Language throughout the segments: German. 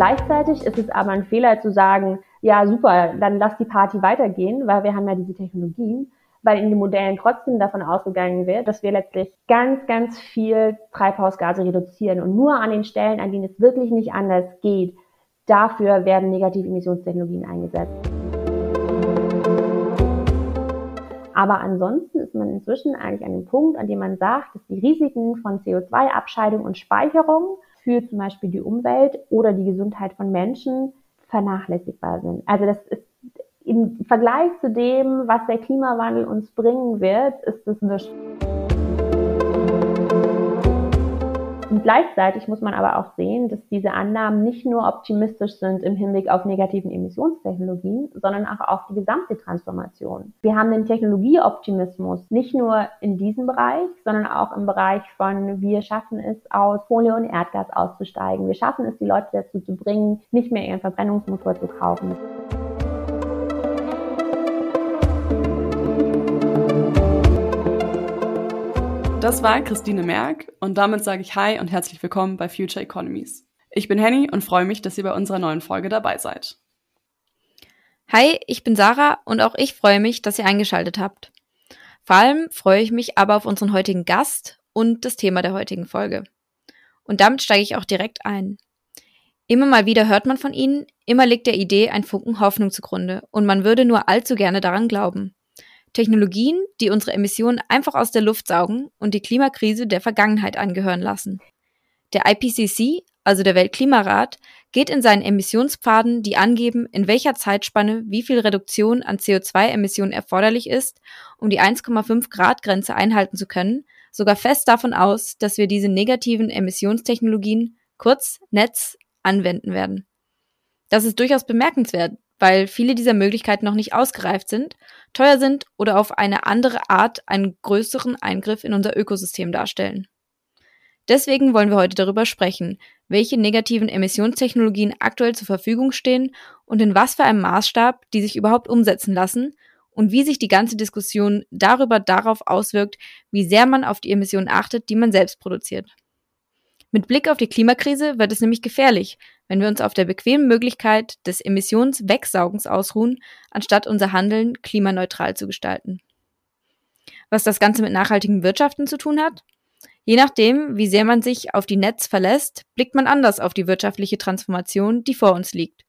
Gleichzeitig ist es aber ein Fehler zu sagen, ja super, dann lass die Party weitergehen, weil wir haben ja diese Technologien, weil in den Modellen trotzdem davon ausgegangen wird, dass wir letztlich ganz, ganz viel Treibhausgase reduzieren und nur an den Stellen, an denen es wirklich nicht anders geht, dafür werden negative Emissionstechnologien eingesetzt. Aber ansonsten ist man inzwischen eigentlich an dem Punkt, an dem man sagt, dass die Risiken von CO2-Abscheidung und Speicherung für zum Beispiel die Umwelt oder die Gesundheit von Menschen vernachlässigbar sind. Also das ist im Vergleich zu dem, was der Klimawandel uns bringen wird, ist es nichts. Und gleichzeitig muss man aber auch sehen, dass diese Annahmen nicht nur optimistisch sind im Hinblick auf negativen Emissionstechnologien, sondern auch auf die gesamte Transformation. Wir haben den Technologieoptimismus nicht nur in diesem Bereich, sondern auch im Bereich von wir schaffen es aus Folie und Erdgas auszusteigen. Wir schaffen es, die Leute dazu zu bringen, nicht mehr ihren Verbrennungsmotor zu kaufen. Das war Christine Merck und damit sage ich Hi und herzlich willkommen bei Future Economies. Ich bin Henny und freue mich, dass ihr bei unserer neuen Folge dabei seid. Hi, ich bin Sarah und auch ich freue mich, dass ihr eingeschaltet habt. Vor allem freue ich mich aber auf unseren heutigen Gast und das Thema der heutigen Folge. Und damit steige ich auch direkt ein. Immer mal wieder hört man von ihnen, immer liegt der Idee ein Funken Hoffnung zugrunde und man würde nur allzu gerne daran glauben. Technologien, die unsere Emissionen einfach aus der Luft saugen und die Klimakrise der Vergangenheit angehören lassen. Der IPCC, also der Weltklimarat, geht in seinen Emissionspfaden, die angeben, in welcher Zeitspanne wie viel Reduktion an CO2-Emissionen erforderlich ist, um die 1,5 Grad Grenze einhalten zu können, sogar fest davon aus, dass wir diese negativen Emissionstechnologien, kurz Netz, anwenden werden. Das ist durchaus bemerkenswert, weil viele dieser Möglichkeiten noch nicht ausgereift sind, teuer sind oder auf eine andere Art einen größeren Eingriff in unser Ökosystem darstellen. Deswegen wollen wir heute darüber sprechen, welche negativen Emissionstechnologien aktuell zur Verfügung stehen und in was für einem Maßstab die sich überhaupt umsetzen lassen und wie sich die ganze Diskussion darüber darauf auswirkt, wie sehr man auf die Emissionen achtet, die man selbst produziert. Mit Blick auf die Klimakrise wird es nämlich gefährlich, wenn wir uns auf der bequemen Möglichkeit des Emissionswegsaugens ausruhen, anstatt unser Handeln klimaneutral zu gestalten. Was das Ganze mit nachhaltigem Wirtschaften zu tun hat? Je nachdem, wie sehr man sich auf die Netz verlässt, blickt man anders auf die wirtschaftliche Transformation, die vor uns liegt.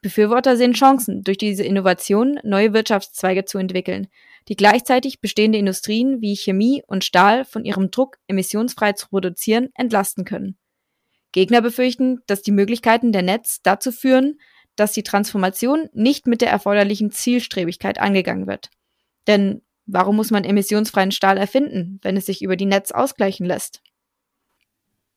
Befürworter sehen Chancen, durch diese Innovation neue Wirtschaftszweige zu entwickeln, die gleichzeitig bestehende Industrien wie Chemie und Stahl von ihrem Druck, emissionsfrei zu produzieren, entlasten können. Gegner befürchten, dass die Möglichkeiten der Netz dazu führen, dass die Transformation nicht mit der erforderlichen Zielstrebigkeit angegangen wird. Denn warum muss man emissionsfreien Stahl erfinden, wenn es sich über die Netz ausgleichen lässt?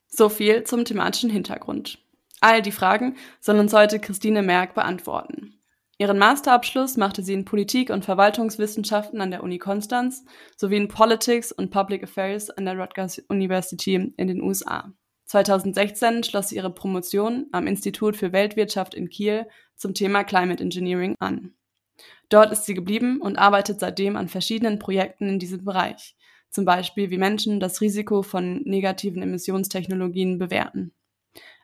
So viel zum thematischen Hintergrund. All die Fragen soll uns heute Christine Merck beantworten. Ihren Masterabschluss machte sie in Politik- und Verwaltungswissenschaften an der Uni Konstanz sowie in Politics und Public Affairs an der Rutgers University in den USA. 2016 schloss sie ihre Promotion am Institut für Weltwirtschaft in Kiel zum Thema Climate Engineering an. Dort ist sie geblieben und arbeitet seitdem an verschiedenen Projekten in diesem Bereich, zum Beispiel wie Menschen das Risiko von negativen Emissionstechnologien bewerten.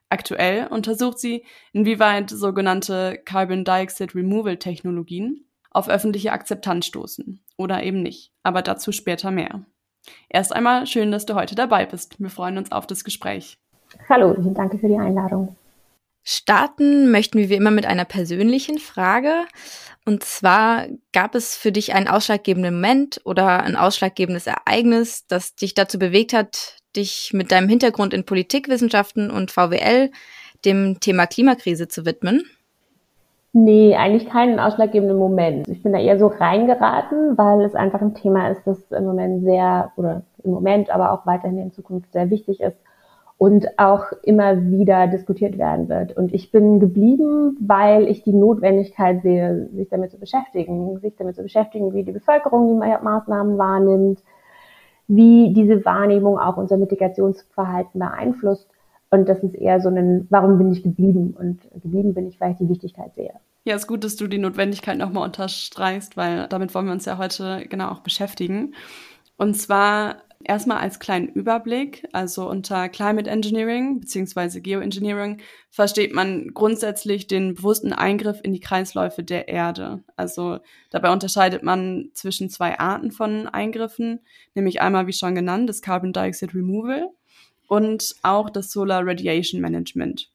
Aktuell untersucht sie, inwieweit sogenannte Carbon Dioxide Removal Technologien auf öffentliche Akzeptanz stoßen oder eben nicht. Aber dazu später mehr. Erst einmal schön, dass du heute dabei bist. Wir freuen uns auf das Gespräch. Hallo, danke für die Einladung. Starten möchten wir wie immer mit einer persönlichen Frage. Und zwar gab es für dich einen ausschlaggebenden Moment oder ein ausschlaggebendes Ereignis, das dich dazu bewegt hat, dich mit deinem Hintergrund in Politikwissenschaften und VWL dem Thema Klimakrise zu widmen? Nee, eigentlich keinen ausschlaggebenden Moment. Ich bin da eher so reingeraten, weil es einfach ein Thema ist, das im Moment sehr, oder im Moment, aber auch weiterhin in Zukunft sehr wichtig ist und auch immer wieder diskutiert werden wird. Und ich bin geblieben, weil ich die Notwendigkeit sehe, sich damit zu beschäftigen, sich damit zu beschäftigen, wie die Bevölkerung die Maßnahmen wahrnimmt, wie diese Wahrnehmung auch unser Mitigationsverhalten beeinflusst. Und das ist eher so ein, warum bin ich geblieben? Und geblieben bin ich, weil ich die Wichtigkeit sehe. Ja, ist gut, dass du die Notwendigkeit nochmal unterstreichst, weil damit wollen wir uns ja heute genau auch beschäftigen. Und zwar Erstmal als kleinen Überblick, also unter Climate Engineering bzw. Geoengineering versteht man grundsätzlich den bewussten Eingriff in die Kreisläufe der Erde. Also dabei unterscheidet man zwischen zwei Arten von Eingriffen, nämlich einmal, wie schon genannt, das Carbon Dioxide Removal und auch das Solar Radiation Management.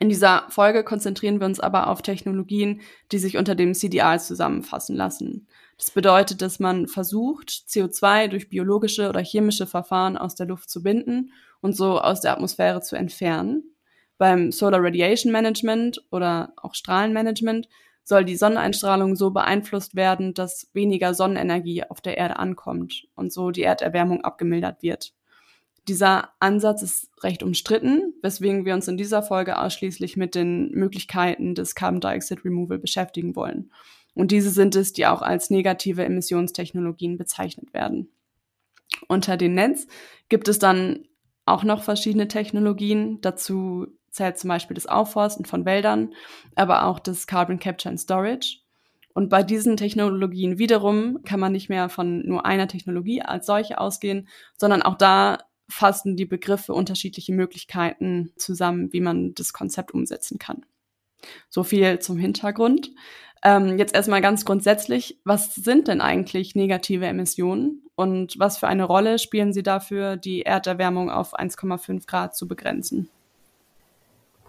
In dieser Folge konzentrieren wir uns aber auf Technologien, die sich unter dem CDR zusammenfassen lassen. Das bedeutet, dass man versucht, CO2 durch biologische oder chemische Verfahren aus der Luft zu binden und so aus der Atmosphäre zu entfernen. Beim Solar Radiation Management oder auch Strahlenmanagement soll die Sonneneinstrahlung so beeinflusst werden, dass weniger Sonnenenergie auf der Erde ankommt und so die Erderwärmung abgemildert wird. Dieser Ansatz ist recht umstritten, weswegen wir uns in dieser Folge ausschließlich mit den Möglichkeiten des Carbon Dioxide Removal beschäftigen wollen. Und diese sind es, die auch als negative Emissionstechnologien bezeichnet werden. Unter dem Netz gibt es dann auch noch verschiedene Technologien. Dazu zählt zum Beispiel das Aufforsten von Wäldern, aber auch das Carbon Capture and Storage. Und bei diesen Technologien wiederum kann man nicht mehr von nur einer Technologie als solche ausgehen, sondern auch da fassen die Begriffe unterschiedliche Möglichkeiten zusammen, wie man das Konzept umsetzen kann. So viel zum Hintergrund. Ähm, jetzt erstmal ganz grundsätzlich, was sind denn eigentlich negative Emissionen und was für eine Rolle spielen sie dafür, die Erderwärmung auf 1,5 Grad zu begrenzen?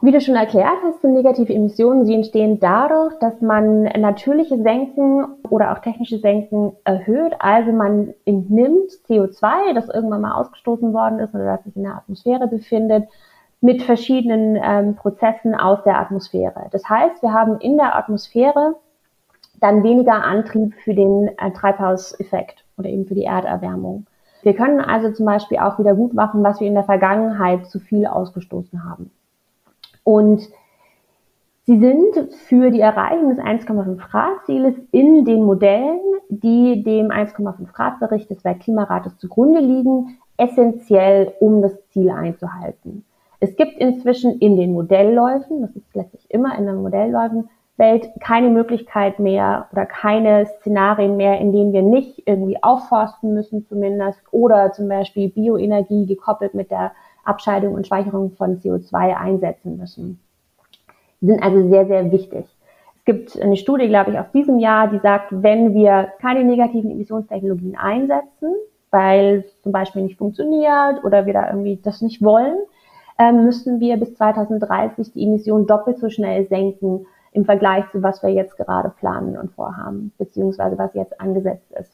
Wie du schon erklärt hast, sind negative Emissionen, sie entstehen dadurch, dass man natürliche Senken oder auch technische Senken erhöht. Also man entnimmt CO2, das irgendwann mal ausgestoßen worden ist oder das sich in der Atmosphäre befindet, mit verschiedenen ähm, Prozessen aus der Atmosphäre. Das heißt, wir haben in der Atmosphäre dann weniger Antrieb für den äh, Treibhauseffekt oder eben für die Erderwärmung. Wir können also zum Beispiel auch wieder gut machen, was wir in der Vergangenheit zu viel ausgestoßen haben. Und sie sind für die Erreichung des 1,5 Grad Zieles in den Modellen, die dem 1,5 Grad Bericht des Weltklimarates zugrunde liegen, essentiell, um das Ziel einzuhalten. Es gibt inzwischen in den Modellläufen, das ist letztlich immer in den Modellläufen, Welt keine Möglichkeit mehr oder keine Szenarien mehr, in denen wir nicht irgendwie aufforsten müssen zumindest oder zum Beispiel Bioenergie gekoppelt mit der Abscheidung und Speicherung von CO2 einsetzen müssen. Sind also sehr, sehr wichtig. Es gibt eine Studie, glaube ich, aus diesem Jahr, die sagt, wenn wir keine negativen Emissionstechnologien einsetzen, weil zum Beispiel nicht funktioniert oder wir da irgendwie das nicht wollen, ähm, müssen wir bis 2030 die Emissionen doppelt so schnell senken im Vergleich zu was wir jetzt gerade planen und vorhaben, beziehungsweise was jetzt angesetzt ist.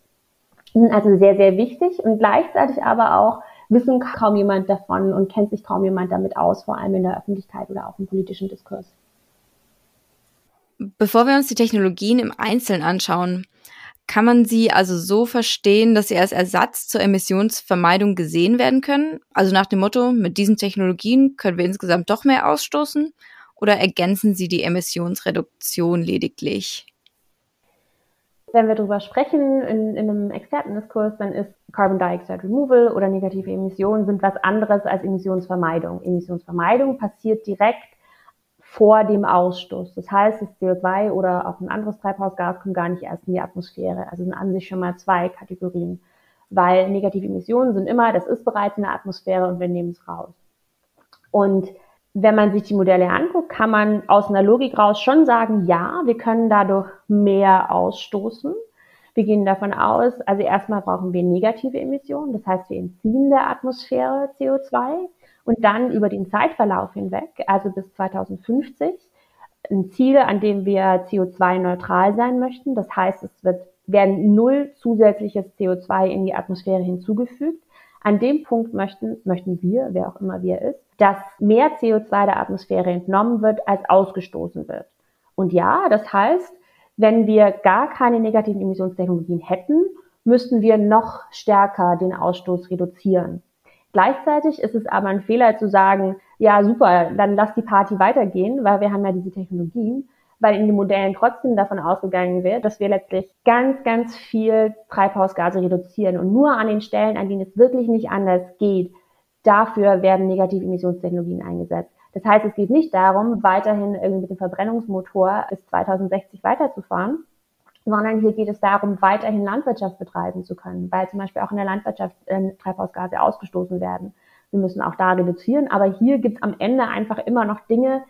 Die sind also sehr, sehr wichtig und gleichzeitig aber auch wissen kaum jemand davon und kennt sich kaum jemand damit aus, vor allem in der Öffentlichkeit oder auch im politischen Diskurs. Bevor wir uns die Technologien im Einzelnen anschauen, kann man sie also so verstehen, dass sie als Ersatz zur Emissionsvermeidung gesehen werden können? Also nach dem Motto, mit diesen Technologien können wir insgesamt doch mehr ausstoßen? Oder ergänzen sie die Emissionsreduktion lediglich? Wenn wir darüber sprechen in, in einem Expertendiskurs, dann ist Carbon Dioxide Removal oder negative Emissionen sind was anderes als Emissionsvermeidung. Emissionsvermeidung passiert direkt vor dem Ausstoß. Das heißt, das CO2 oder auch ein anderes Treibhausgas kommt gar nicht erst in die Atmosphäre. Also sind an sich schon mal zwei Kategorien. Weil negative Emissionen sind immer, das ist bereits in der Atmosphäre und wir nehmen es raus. Und wenn man sich die Modelle anguckt, kann man aus einer Logik raus schon sagen, ja, wir können dadurch mehr ausstoßen. Wir gehen davon aus, also erstmal brauchen wir negative Emissionen, das heißt, wir entziehen der Atmosphäre CO2 und dann über den Zeitverlauf hinweg, also bis 2050, ein Ziel, an dem wir CO2-neutral sein möchten. Das heißt, es wird, werden null zusätzliches CO2 in die Atmosphäre hinzugefügt. An dem Punkt möchten, möchten wir, wer auch immer wir ist, dass mehr CO2 der Atmosphäre entnommen wird, als ausgestoßen wird. Und ja, das heißt, wenn wir gar keine negativen Emissionstechnologien hätten, müssten wir noch stärker den Ausstoß reduzieren. Gleichzeitig ist es aber ein Fehler zu sagen, ja super, dann lass die Party weitergehen, weil wir haben ja diese Technologien, weil in den Modellen trotzdem davon ausgegangen wird, dass wir letztlich ganz, ganz viel Treibhausgase reduzieren und nur an den Stellen, an denen es wirklich nicht anders geht, Dafür werden negative Emissionstechnologien eingesetzt. Das heißt, es geht nicht darum, weiterhin irgendwie mit dem Verbrennungsmotor bis 2060 weiterzufahren, sondern hier geht es darum, weiterhin Landwirtschaft betreiben zu können, weil zum Beispiel auch in der Landwirtschaft äh, Treibhausgase ausgestoßen werden. Wir müssen auch da reduzieren, aber hier gibt es am Ende einfach immer noch Dinge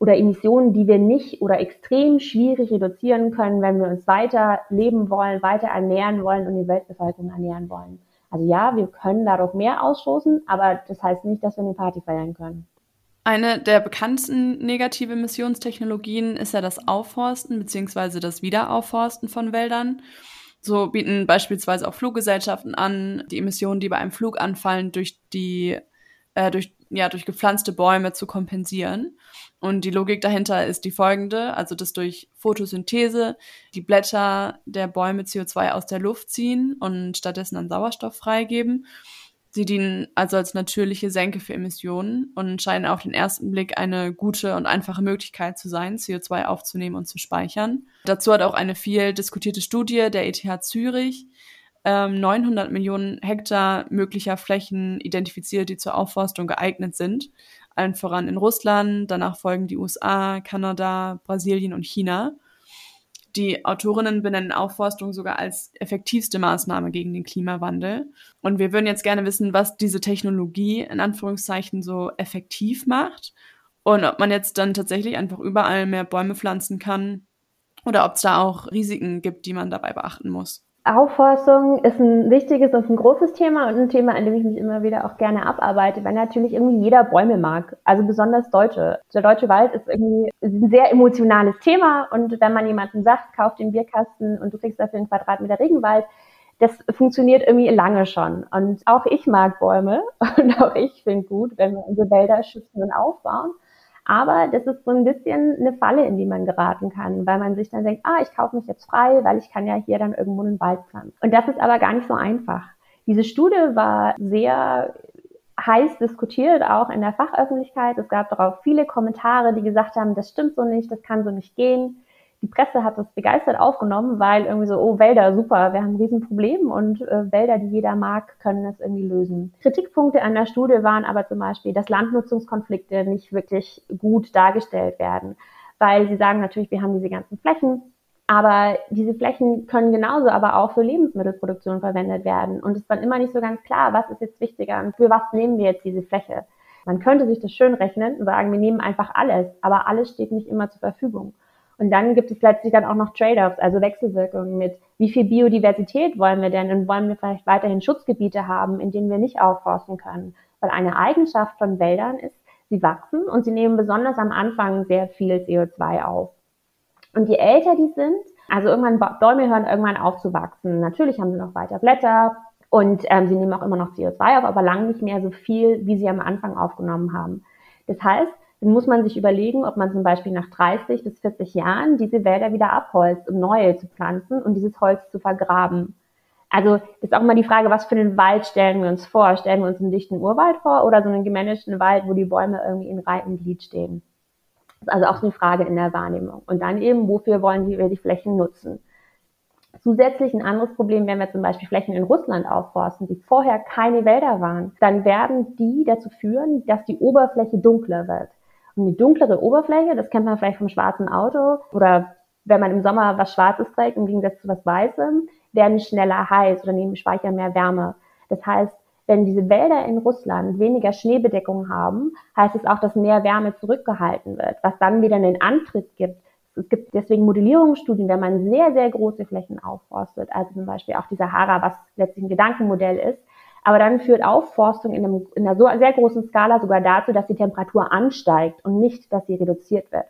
oder Emissionen, die wir nicht oder extrem schwierig reduzieren können, wenn wir uns weiter leben wollen, weiter ernähren wollen und die Weltbevölkerung ernähren wollen. Also ja, wir können dadurch mehr ausstoßen, aber das heißt nicht, dass wir eine Party feiern können. Eine der bekanntesten negative Emissionstechnologien ist ja das Aufforsten bzw. das Wiederaufforsten von Wäldern. So bieten beispielsweise auch Fluggesellschaften an, die Emissionen, die bei einem Flug anfallen, durch die äh, durch ja durch gepflanzte Bäume zu kompensieren. Und die Logik dahinter ist die folgende, also dass durch Photosynthese die Blätter der Bäume CO2 aus der Luft ziehen und stattdessen dann Sauerstoff freigeben Sie dienen also als natürliche Senke für Emissionen und scheinen auf den ersten Blick eine gute und einfache Möglichkeit zu sein, CO2 aufzunehmen und zu speichern. Dazu hat auch eine viel diskutierte Studie der ETH Zürich ähm, 900 Millionen Hektar möglicher Flächen identifiziert, die zur Aufforstung geeignet sind. Allen voran in Russland, danach folgen die USA, Kanada, Brasilien und China. Die Autorinnen benennen Aufforstung sogar als effektivste Maßnahme gegen den Klimawandel. Und wir würden jetzt gerne wissen, was diese Technologie in Anführungszeichen so effektiv macht und ob man jetzt dann tatsächlich einfach überall mehr Bäume pflanzen kann oder ob es da auch Risiken gibt, die man dabei beachten muss. Aufforstung ist ein wichtiges und ein großes Thema und ein Thema, an dem ich mich immer wieder auch gerne abarbeite, weil natürlich irgendwie jeder Bäume mag, also besonders Deutsche. Der deutsche Wald ist irgendwie ein sehr emotionales Thema und wenn man jemanden sagt, kauf den Bierkasten und du kriegst dafür einen Quadratmeter Regenwald, das funktioniert irgendwie lange schon. Und auch ich mag Bäume und auch ich finde gut, wenn wir unsere Wälder schützen und aufbauen. Aber das ist so ein bisschen eine Falle, in die man geraten kann, weil man sich dann denkt, ah, ich kaufe mich jetzt frei, weil ich kann ja hier dann irgendwo einen Wald pflanzen. Und das ist aber gar nicht so einfach. Diese Studie war sehr heiß diskutiert, auch in der Fachöffentlichkeit. Es gab darauf viele Kommentare, die gesagt haben, das stimmt so nicht, das kann so nicht gehen die Presse hat das begeistert aufgenommen, weil irgendwie so, oh, Wälder, super, wir haben ein Riesenproblem und äh, Wälder, die jeder mag, können das irgendwie lösen. Kritikpunkte an der Studie waren aber zum Beispiel, dass Landnutzungskonflikte nicht wirklich gut dargestellt werden, weil sie sagen natürlich, wir haben diese ganzen Flächen, aber diese Flächen können genauso aber auch für Lebensmittelproduktion verwendet werden. Und es ist dann immer nicht so ganz klar, was ist jetzt wichtiger und für was nehmen wir jetzt diese Fläche. Man könnte sich das schön rechnen und sagen, wir nehmen einfach alles, aber alles steht nicht immer zur Verfügung. Und dann gibt es plötzlich dann auch noch Trade-offs, also Wechselwirkungen mit, wie viel Biodiversität wollen wir denn und wollen wir vielleicht weiterhin Schutzgebiete haben, in denen wir nicht aufforsten können. Weil eine Eigenschaft von Wäldern ist, sie wachsen und sie nehmen besonders am Anfang sehr viel CO2 auf. Und je älter die sind, also irgendwann, Bäume hören irgendwann auf zu wachsen. Natürlich haben sie noch weiter Blätter und ähm, sie nehmen auch immer noch CO2 auf, aber lang nicht mehr so viel, wie sie am Anfang aufgenommen haben. Das heißt, dann muss man sich überlegen, ob man zum Beispiel nach 30 bis 40 Jahren diese Wälder wieder abholzt, um neue zu pflanzen und dieses Holz zu vergraben. Also ist auch mal die Frage, was für einen Wald stellen wir uns vor? Stellen wir uns einen dichten Urwald vor oder so einen gemanagten Wald, wo die Bäume irgendwie in Reihen Glied stehen? Das ist also auch eine Frage in der Wahrnehmung. Und dann eben, wofür wollen wir die Flächen nutzen? Zusätzlich ein anderes Problem, wenn wir zum Beispiel Flächen in Russland aufforsten, die vorher keine Wälder waren, dann werden die dazu führen, dass die Oberfläche dunkler wird. Und die dunklere Oberfläche, das kennt man vielleicht vom schwarzen Auto oder wenn man im Sommer was Schwarzes trägt im Gegensatz zu was Weißem, werden schneller heiß oder nehmen Speicher mehr Wärme. Das heißt, wenn diese Wälder in Russland weniger Schneebedeckung haben, heißt es auch, dass mehr Wärme zurückgehalten wird, was dann wieder einen Antritt gibt. Es gibt deswegen Modellierungsstudien, wenn man sehr, sehr große Flächen aufforstet, also zum Beispiel auch die Sahara, was letztlich ein Gedankenmodell ist, aber dann führt Aufforstung in, einem, in einer so sehr großen Skala sogar dazu, dass die Temperatur ansteigt und nicht, dass sie reduziert wird.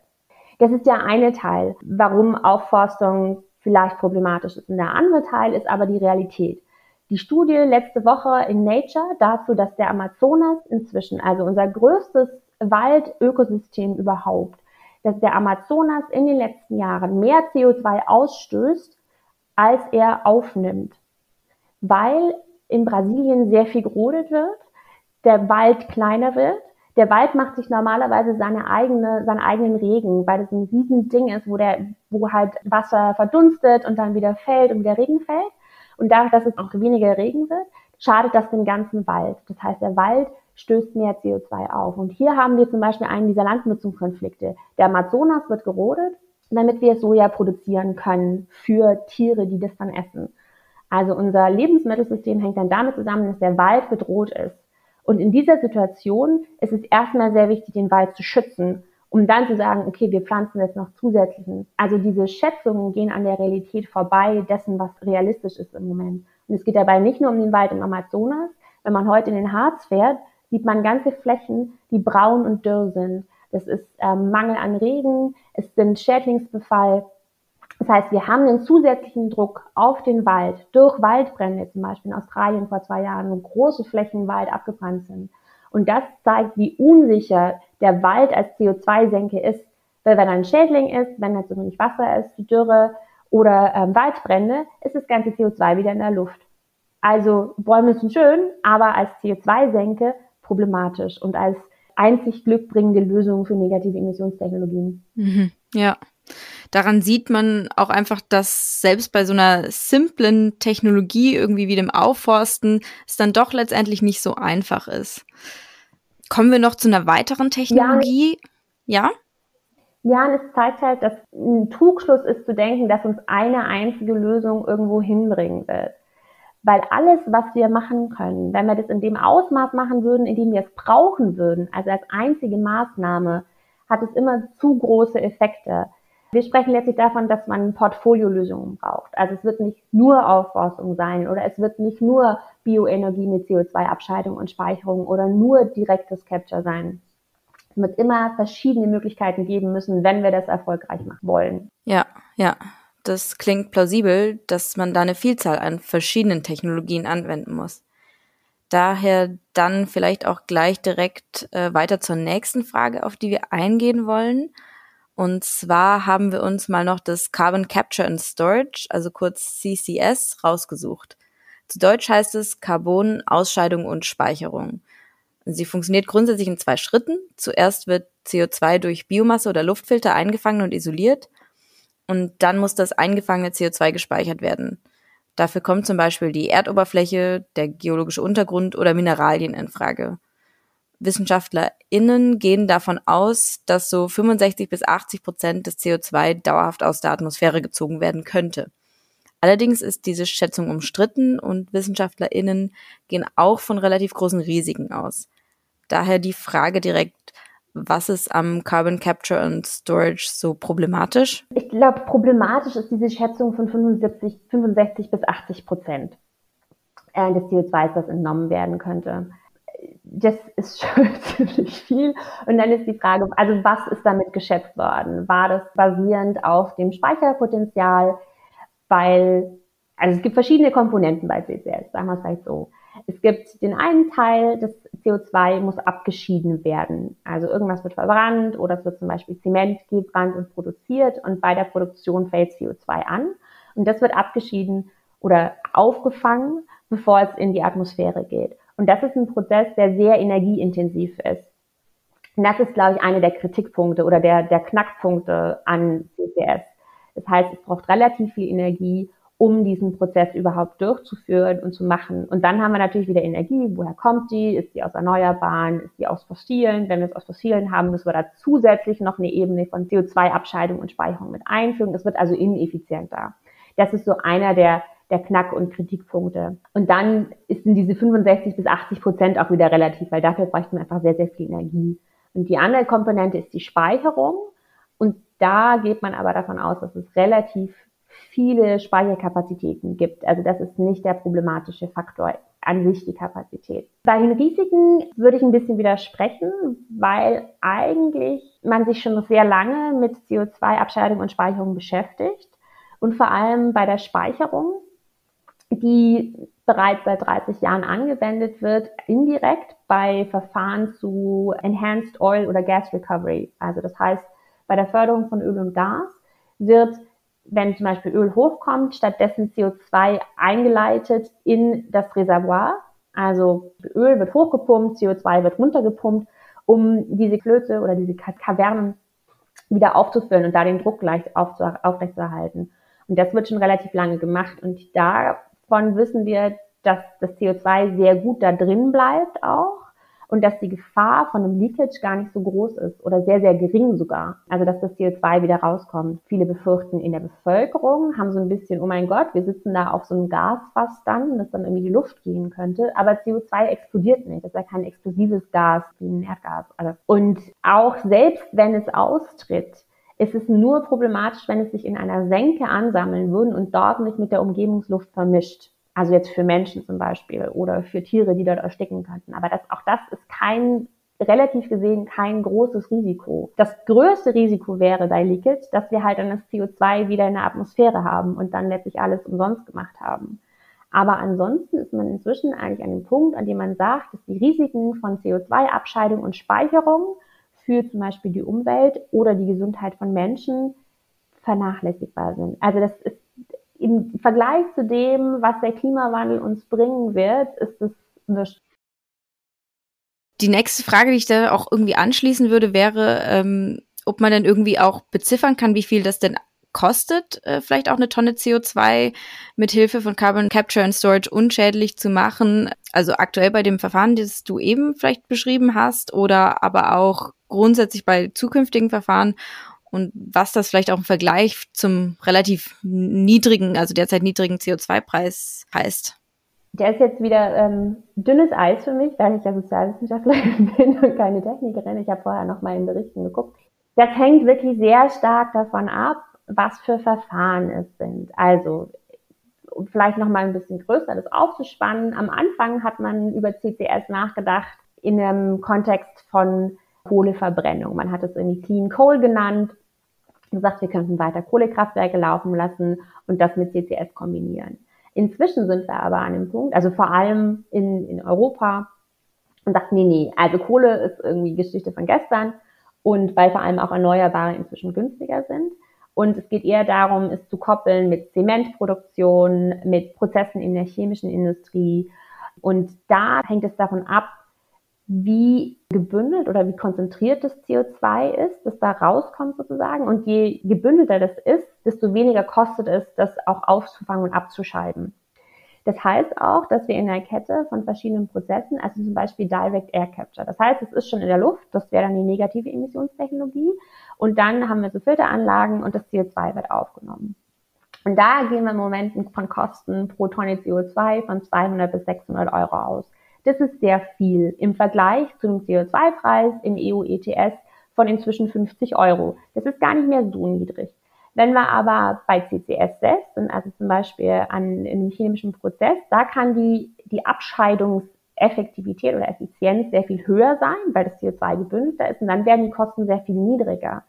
Das ist der eine Teil, warum Aufforstung vielleicht problematisch ist. Und der andere Teil ist aber die Realität. Die Studie letzte Woche in Nature dazu, dass der Amazonas inzwischen, also unser größtes Waldökosystem überhaupt, dass der Amazonas in den letzten Jahren mehr CO2 ausstößt, als er aufnimmt, weil in Brasilien sehr viel gerodet wird, der Wald kleiner wird. Der Wald macht sich normalerweise seine eigene, seinen eigenen Regen, weil es ein riesen Ding ist, wo der, wo halt Wasser verdunstet und dann wieder fällt und wieder Regen fällt. Und dadurch, dass es auch weniger Regen wird, schadet das dem ganzen Wald. Das heißt, der Wald stößt mehr CO2 auf. Und hier haben wir zum Beispiel einen dieser Landnutzungskonflikte. Der Amazonas wird gerodet damit wir Soja produzieren können für Tiere, die das dann essen. Also unser Lebensmittelsystem hängt dann damit zusammen, dass der Wald bedroht ist. Und in dieser Situation ist es erstmal sehr wichtig, den Wald zu schützen, um dann zu sagen, okay, wir pflanzen jetzt noch zusätzlichen. Also diese Schätzungen gehen an der Realität vorbei dessen, was realistisch ist im Moment. Und es geht dabei nicht nur um den Wald im Amazonas. Wenn man heute in den Harz fährt, sieht man ganze Flächen, die braun und dürr sind. Das ist ähm, Mangel an Regen, es sind Schädlingsbefall. Das heißt, wir haben einen zusätzlichen Druck auf den Wald durch Waldbrände, zum Beispiel in Australien vor zwei Jahren, wo große Flächen Wald abgebrannt sind. Und das zeigt, wie unsicher der Wald als CO2-Senke ist. Weil wenn er ein Schädling ist, wenn zu wenig Wasser ist, die Dürre oder ähm, Waldbrände, ist das ganze CO2 wieder in der Luft. Also Bäume sind schön, aber als CO2-Senke problematisch und als einzig glückbringende Lösung für negative Emissionstechnologien. Mhm, ja. Daran sieht man auch einfach, dass selbst bei so einer simplen Technologie irgendwie wie dem Aufforsten es dann doch letztendlich nicht so einfach ist. Kommen wir noch zu einer weiteren Technologie? Ja? Ja, und es zeigt halt, dass ein Trugschluss ist zu denken, dass uns eine einzige Lösung irgendwo hinbringen wird. Weil alles, was wir machen können, wenn wir das in dem Ausmaß machen würden, in dem wir es brauchen würden, also als einzige Maßnahme, hat es immer zu große Effekte. Wir sprechen letztlich davon, dass man Portfoliolösungen braucht. Also es wird nicht nur Aufforstung sein oder es wird nicht nur Bioenergie mit CO2-Abscheidung und Speicherung oder nur direktes Capture sein. Es wird immer verschiedene Möglichkeiten geben müssen, wenn wir das erfolgreich machen wollen. Ja, ja das klingt plausibel, dass man da eine Vielzahl an verschiedenen Technologien anwenden muss. Daher dann vielleicht auch gleich direkt äh, weiter zur nächsten Frage, auf die wir eingehen wollen. Und zwar haben wir uns mal noch das Carbon Capture and Storage, also kurz CCS, rausgesucht. Zu Deutsch heißt es Carbon, Ausscheidung und Speicherung. Sie funktioniert grundsätzlich in zwei Schritten. Zuerst wird CO2 durch Biomasse oder Luftfilter eingefangen und isoliert und dann muss das eingefangene CO2 gespeichert werden. Dafür kommt zum Beispiel die Erdoberfläche, der geologische Untergrund oder Mineralien in Frage. WissenschaftlerInnen gehen davon aus, dass so 65 bis 80 Prozent des CO2 dauerhaft aus der Atmosphäre gezogen werden könnte. Allerdings ist diese Schätzung umstritten und WissenschaftlerInnen gehen auch von relativ großen Risiken aus. Daher die Frage direkt, was ist am Carbon Capture and Storage so problematisch? Ich glaube, problematisch ist diese Schätzung von 75, 65 bis 80 Prozent äh, des CO2, das entnommen werden könnte. Das ist schon ziemlich viel. Und dann ist die Frage, also was ist damit geschätzt worden? War das basierend auf dem Speicherpotenzial? Weil, also es gibt verschiedene Komponenten bei CCS, sagen wir es vielleicht so. Es gibt den einen Teil, das CO2 muss abgeschieden werden. Also irgendwas wird verbrannt oder es wird zum Beispiel Zement gebrannt und produziert und bei der Produktion fällt CO2 an und das wird abgeschieden oder aufgefangen, bevor es in die Atmosphäre geht. Und das ist ein Prozess, der sehr energieintensiv ist. Und das ist, glaube ich, eine der Kritikpunkte oder der, der Knackpunkte an CCS. Das heißt, es braucht relativ viel Energie um diesen Prozess überhaupt durchzuführen und zu machen. Und dann haben wir natürlich wieder Energie. Woher kommt die? Ist die aus Erneuerbaren? Ist die aus Fossilen? Wenn wir es aus Fossilen haben, müssen wir da zusätzlich noch eine Ebene von CO2-Abscheidung und Speicherung mit einfügen. Das wird also ineffizienter. Das ist so einer der, der Knack- und Kritikpunkte. Und dann sind diese 65 bis 80 Prozent auch wieder relativ, weil dafür bräuchten wir einfach sehr, sehr viel Energie. Und die andere Komponente ist die Speicherung. Und da geht man aber davon aus, dass es relativ viele Speicherkapazitäten gibt. Also das ist nicht der problematische Faktor an sich die Kapazität. Bei den Risiken würde ich ein bisschen widersprechen, weil eigentlich man sich schon sehr lange mit CO2-Abscheidung und Speicherung beschäftigt und vor allem bei der Speicherung, die bereits seit 30 Jahren angewendet wird, indirekt bei Verfahren zu Enhanced Oil oder Gas Recovery. Also das heißt, bei der Förderung von Öl und Gas wird wenn zum Beispiel Öl hochkommt, stattdessen CO2 eingeleitet in das Reservoir. Also Öl wird hochgepumpt, CO2 wird runtergepumpt, um diese Klöße oder diese Kavernen wieder aufzufüllen und da den Druck leicht aufrechtzuerhalten. Und das wird schon relativ lange gemacht. Und davon wissen wir, dass das CO2 sehr gut da drin bleibt auch und dass die Gefahr von einem Leakage gar nicht so groß ist oder sehr, sehr gering sogar. Also dass das CO2 wieder rauskommt. Viele befürchten in der Bevölkerung, haben so ein bisschen, oh mein Gott, wir sitzen da auf so einem Gasfass dann, das dann irgendwie die Luft gehen könnte. Aber CO2 explodiert nicht. Das ist ja kein explosives Gas wie ein Erdgas. Also, und auch selbst wenn es austritt, ist es nur problematisch, wenn es sich in einer Senke ansammeln würde und dort nicht mit der Umgebungsluft vermischt. Also jetzt für Menschen zum Beispiel oder für Tiere, die dort ersticken könnten. Aber das, auch das ist kein, relativ gesehen kein großes Risiko. Das größte Risiko wäre bei Leakage, dass wir halt dann das CO2 wieder in der Atmosphäre haben und dann letztlich alles umsonst gemacht haben. Aber ansonsten ist man inzwischen eigentlich an dem Punkt, an dem man sagt, dass die Risiken von CO2-Abscheidung und Speicherung für zum Beispiel die Umwelt oder die Gesundheit von Menschen vernachlässigbar sind. Also das ist im Vergleich zu dem, was der Klimawandel uns bringen wird, ist es nichts. Die nächste Frage, die ich da auch irgendwie anschließen würde, wäre, ähm, ob man denn irgendwie auch beziffern kann, wie viel das denn kostet, äh, vielleicht auch eine Tonne CO2 mit Hilfe von Carbon Capture and Storage unschädlich zu machen. Also aktuell bei dem Verfahren, das du eben vielleicht beschrieben hast, oder aber auch grundsätzlich bei zukünftigen Verfahren und was das vielleicht auch im Vergleich zum relativ niedrigen, also derzeit niedrigen CO2-Preis heißt. Der ist jetzt wieder ähm, dünnes Eis für mich, weil ich ja Sozialwissenschaftlerin bin und keine Technikerin. Ich habe vorher noch mal in Berichten geguckt. Das hängt wirklich sehr stark davon ab, was für Verfahren es sind. Also um vielleicht noch mal ein bisschen größer das aufzuspannen. Am Anfang hat man über CCS nachgedacht in einem Kontext von Kohleverbrennung. Man hat es irgendwie Clean Coal genannt gesagt, wir könnten weiter Kohlekraftwerke laufen lassen und das mit CCS kombinieren. Inzwischen sind wir aber an dem Punkt, also vor allem in, in Europa, und sagt, nee, nee, also Kohle ist irgendwie Geschichte von gestern und weil vor allem auch Erneuerbare inzwischen günstiger sind. Und es geht eher darum, es zu koppeln mit Zementproduktion, mit Prozessen in der chemischen Industrie. Und da hängt es davon ab, wie gebündelt oder wie konzentriert das CO2 ist, das da rauskommt sozusagen. Und je gebündelter das ist, desto weniger kostet es, das auch aufzufangen und abzuschalten. Das heißt auch, dass wir in der Kette von verschiedenen Prozessen, also zum Beispiel Direct Air Capture, das heißt, es ist schon in der Luft, das wäre dann die negative Emissionstechnologie. Und dann haben wir so Filteranlagen und das CO2 wird aufgenommen. Und da gehen wir im Moment von Kosten pro Tonne CO2 von 200 bis 600 Euro aus. Das ist sehr viel im Vergleich zu dem CO2-Preis im EU-ETS von inzwischen 50 Euro. Das ist gar nicht mehr so niedrig. Wenn wir aber bei CCS selbst sind, also zum Beispiel an einem chemischen Prozess, da kann die, die Abscheidungseffektivität oder Effizienz sehr viel höher sein, weil das CO2 gebündelter ist und dann werden die Kosten sehr viel niedriger.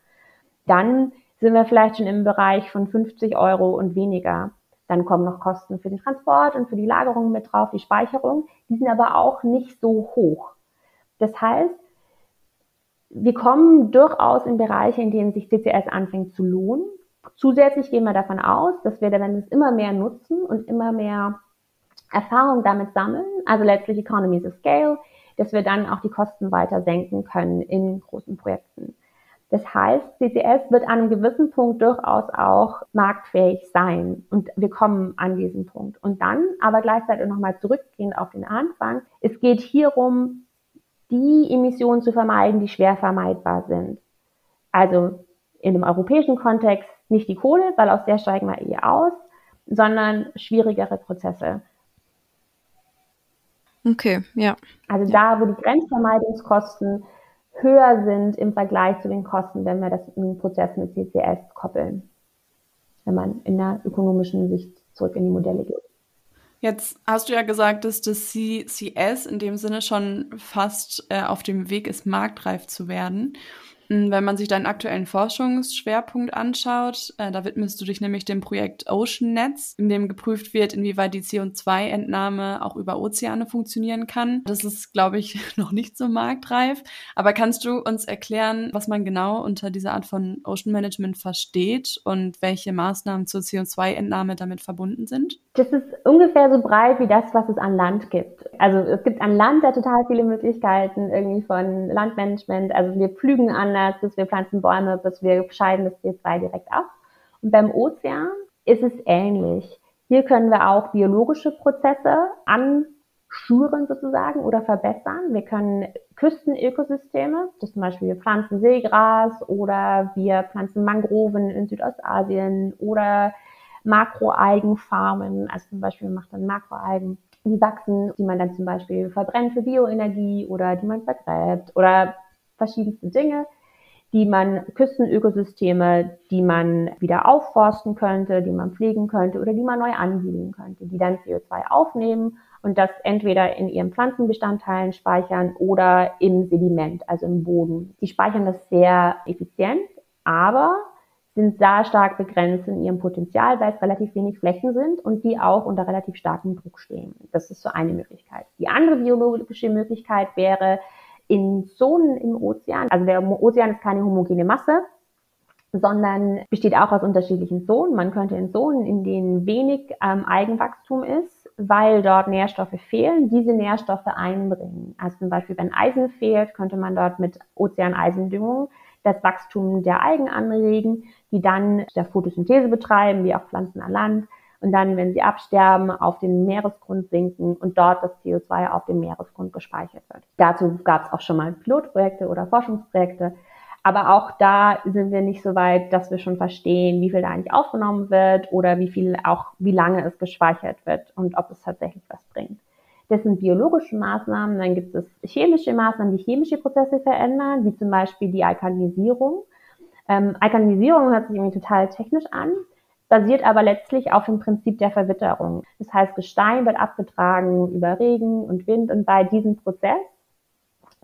Dann sind wir vielleicht schon im Bereich von 50 Euro und weniger. Dann kommen noch Kosten für den Transport und für die Lagerung mit drauf, die Speicherung. Die sind aber auch nicht so hoch. Das heißt, wir kommen durchaus in Bereiche, in denen sich CCS anfängt zu lohnen. Zusätzlich gehen wir davon aus, dass wir, wenn es immer mehr nutzen und immer mehr Erfahrung damit sammeln, also letztlich Economies of Scale, dass wir dann auch die Kosten weiter senken können in großen Projekten. Das heißt, CCS wird an einem gewissen Punkt durchaus auch marktfähig sein. Und wir kommen an diesen Punkt. Und dann aber gleichzeitig nochmal zurückgehend auf den Anfang. Es geht hierum, die Emissionen zu vermeiden, die schwer vermeidbar sind. Also in dem europäischen Kontext nicht die Kohle, weil aus der steigen wir eh aus, sondern schwierigere Prozesse. Okay, ja. Also da, wo die Grenzvermeidungskosten höher sind im Vergleich zu den Kosten, wenn wir das im Prozess mit CCS koppeln, wenn man in der ökonomischen Sicht zurück in die Modelle geht. Jetzt hast du ja gesagt, dass das CCS in dem Sinne schon fast äh, auf dem Weg ist, marktreif zu werden. Hm, wenn man sich deinen aktuellen Forschungsschwerpunkt anschaut, äh, da widmest du dich nämlich dem Projekt Ocean Nets, in dem geprüft wird, inwieweit die CO2-Entnahme auch über Ozeane funktionieren kann. Das ist, glaube ich, noch nicht so marktreif. Aber kannst du uns erklären, was man genau unter dieser Art von Ocean Management versteht und welche Maßnahmen zur CO2-Entnahme damit verbunden sind? Das ist ungefähr so breit wie das, was es an Land gibt. Also es gibt an Land ja total viele Möglichkeiten irgendwie von Landmanagement. Also wir pflügen anders, bis wir pflanzen Bäume, bis wir scheiden das CO2 direkt ab. Und beim Ozean ist es ähnlich. Hier können wir auch biologische Prozesse schuren sozusagen oder verbessern. Wir können Küstenökosysteme, das zum Beispiel wir pflanzen Seegras oder wir pflanzen Mangroven in Südostasien oder Makroalgenfarmen, also zum Beispiel man macht dann Makroalgen, die wachsen, die man dann zum Beispiel verbrennt für Bioenergie oder die man vergräbt oder verschiedenste Dinge, die man Küstenökosysteme, die man wieder aufforsten könnte, die man pflegen könnte oder die man neu ansiedeln könnte, die dann CO2 aufnehmen und das entweder in ihren Pflanzenbestandteilen speichern oder im Sediment, also im Boden. Die speichern das sehr effizient, aber sind sehr stark begrenzt in ihrem Potenzial, weil es relativ wenig Flächen sind und die auch unter relativ starkem Druck stehen. Das ist so eine Möglichkeit. Die andere biologische Möglichkeit wäre in Zonen im Ozean. Also der Ozean ist keine homogene Masse, sondern besteht auch aus unterschiedlichen Zonen. Man könnte in Zonen, in denen wenig ähm, Eigenwachstum ist, weil dort Nährstoffe fehlen, diese Nährstoffe einbringen. Also zum Beispiel, wenn Eisen fehlt, könnte man dort mit Ozeaneisendüngung das Wachstum der Algen anregen, die dann der Photosynthese betreiben, wie auch Pflanzen an Land, und dann, wenn sie absterben, auf den Meeresgrund sinken und dort das CO2 auf dem Meeresgrund gespeichert wird. Dazu gab es auch schon mal Pilotprojekte oder Forschungsprojekte, aber auch da sind wir nicht so weit, dass wir schon verstehen, wie viel da eigentlich aufgenommen wird oder wie viel auch, wie lange es gespeichert wird und ob es tatsächlich was bringt. Das sind biologische Maßnahmen. Dann gibt es chemische Maßnahmen, die chemische Prozesse verändern, wie zum Beispiel die Alkalinisierung. Ähm, Alkalinisierung hört sich irgendwie total technisch an, basiert aber letztlich auf dem Prinzip der Verwitterung. Das heißt, Gestein wird abgetragen über Regen und Wind und bei diesem Prozess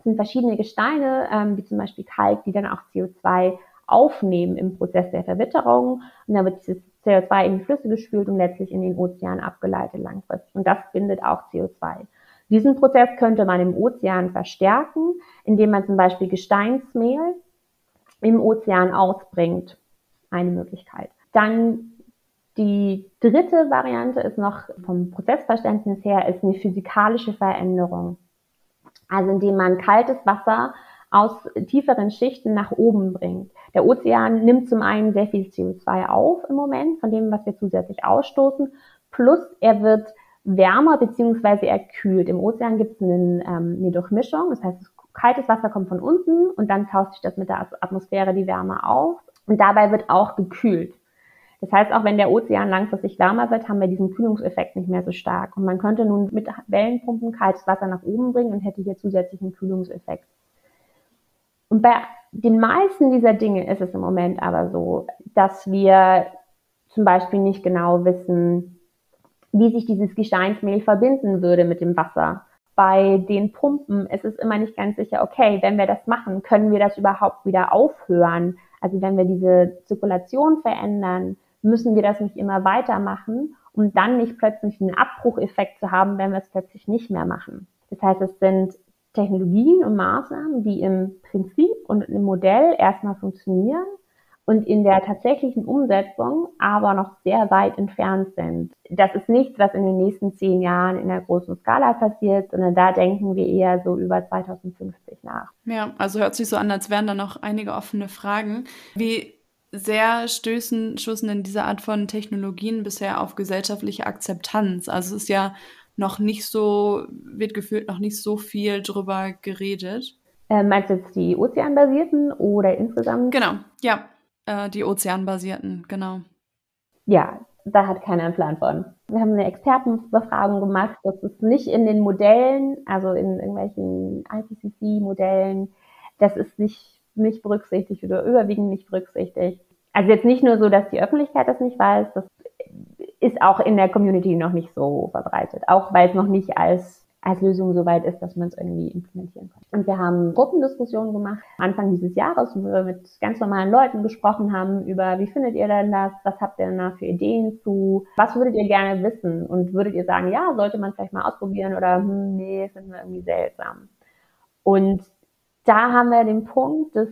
sind verschiedene Gesteine, ähm, wie zum Beispiel Kalk, die dann auch CO2 aufnehmen im Prozess der Verwitterung. Und dann wird dieses CO2 in die Flüsse gespült und letztlich in den Ozean abgeleitet langfristig. Und das bindet auch CO2. Diesen Prozess könnte man im Ozean verstärken, indem man zum Beispiel Gesteinsmehl im Ozean ausbringt. Eine Möglichkeit. Dann die dritte Variante ist noch vom Prozessverständnis her, ist eine physikalische Veränderung. Also indem man kaltes Wasser aus tieferen Schichten nach oben bringt. Der Ozean nimmt zum einen sehr viel CO2 auf im Moment von dem, was wir zusätzlich ausstoßen, plus er wird wärmer beziehungsweise er kühlt. Im Ozean gibt es ähm, eine Durchmischung, das heißt, kaltes Wasser kommt von unten und dann tauscht sich das mit der Atmosphäre die Wärme auf und dabei wird auch gekühlt. Das heißt, auch wenn der Ozean langfristig wärmer wird, haben wir diesen Kühlungseffekt nicht mehr so stark. Und man könnte nun mit Wellenpumpen kaltes Wasser nach oben bringen und hätte hier zusätzlichen Kühlungseffekt. Und bei den meisten dieser Dinge ist es im Moment aber so, dass wir zum Beispiel nicht genau wissen, wie sich dieses Gesteinsmehl verbinden würde mit dem Wasser. Bei den Pumpen ist es immer nicht ganz sicher, okay, wenn wir das machen, können wir das überhaupt wieder aufhören? Also wenn wir diese Zirkulation verändern, müssen wir das nicht immer weitermachen, um dann nicht plötzlich einen Abbrucheffekt zu haben, wenn wir es plötzlich nicht mehr machen. Das heißt, es sind Technologien und Maßnahmen, die im Prinzip und im Modell erstmal funktionieren und in der tatsächlichen Umsetzung aber noch sehr weit entfernt sind. Das ist nichts, was in den nächsten zehn Jahren in der großen Skala passiert, sondern da denken wir eher so über 2050 nach. Ja, also hört sich so an, als wären da noch einige offene Fragen. Wie sehr stößen, stoßen denn diese Art von Technologien bisher auf gesellschaftliche Akzeptanz? Also es ist ja noch nicht so, wird gefühlt noch nicht so viel drüber geredet. Äh, meinst du jetzt die ozeanbasierten oder insgesamt? Genau, ja, äh, die ozeanbasierten, genau. Ja, da hat keiner einen Plan von. Wir haben eine Expertenbefragung gemacht. Das ist nicht in den Modellen, also in irgendwelchen IPCC-Modellen. Das ist nicht nicht berücksichtigt oder überwiegend nicht berücksichtigt. Also jetzt nicht nur so, dass die Öffentlichkeit das nicht weiß, das ist auch in der Community noch nicht so verbreitet, auch weil es noch nicht als, als Lösung so weit ist, dass man es irgendwie implementieren kann. Und wir haben Gruppendiskussionen gemacht, Anfang dieses Jahres, wo wir mit ganz normalen Leuten gesprochen haben über, wie findet ihr denn das, was habt ihr denn da für Ideen zu, was würdet ihr gerne wissen und würdet ihr sagen, ja, sollte man vielleicht mal ausprobieren oder, hm, nee, finden wir irgendwie seltsam. Und da haben wir den Punkt, dass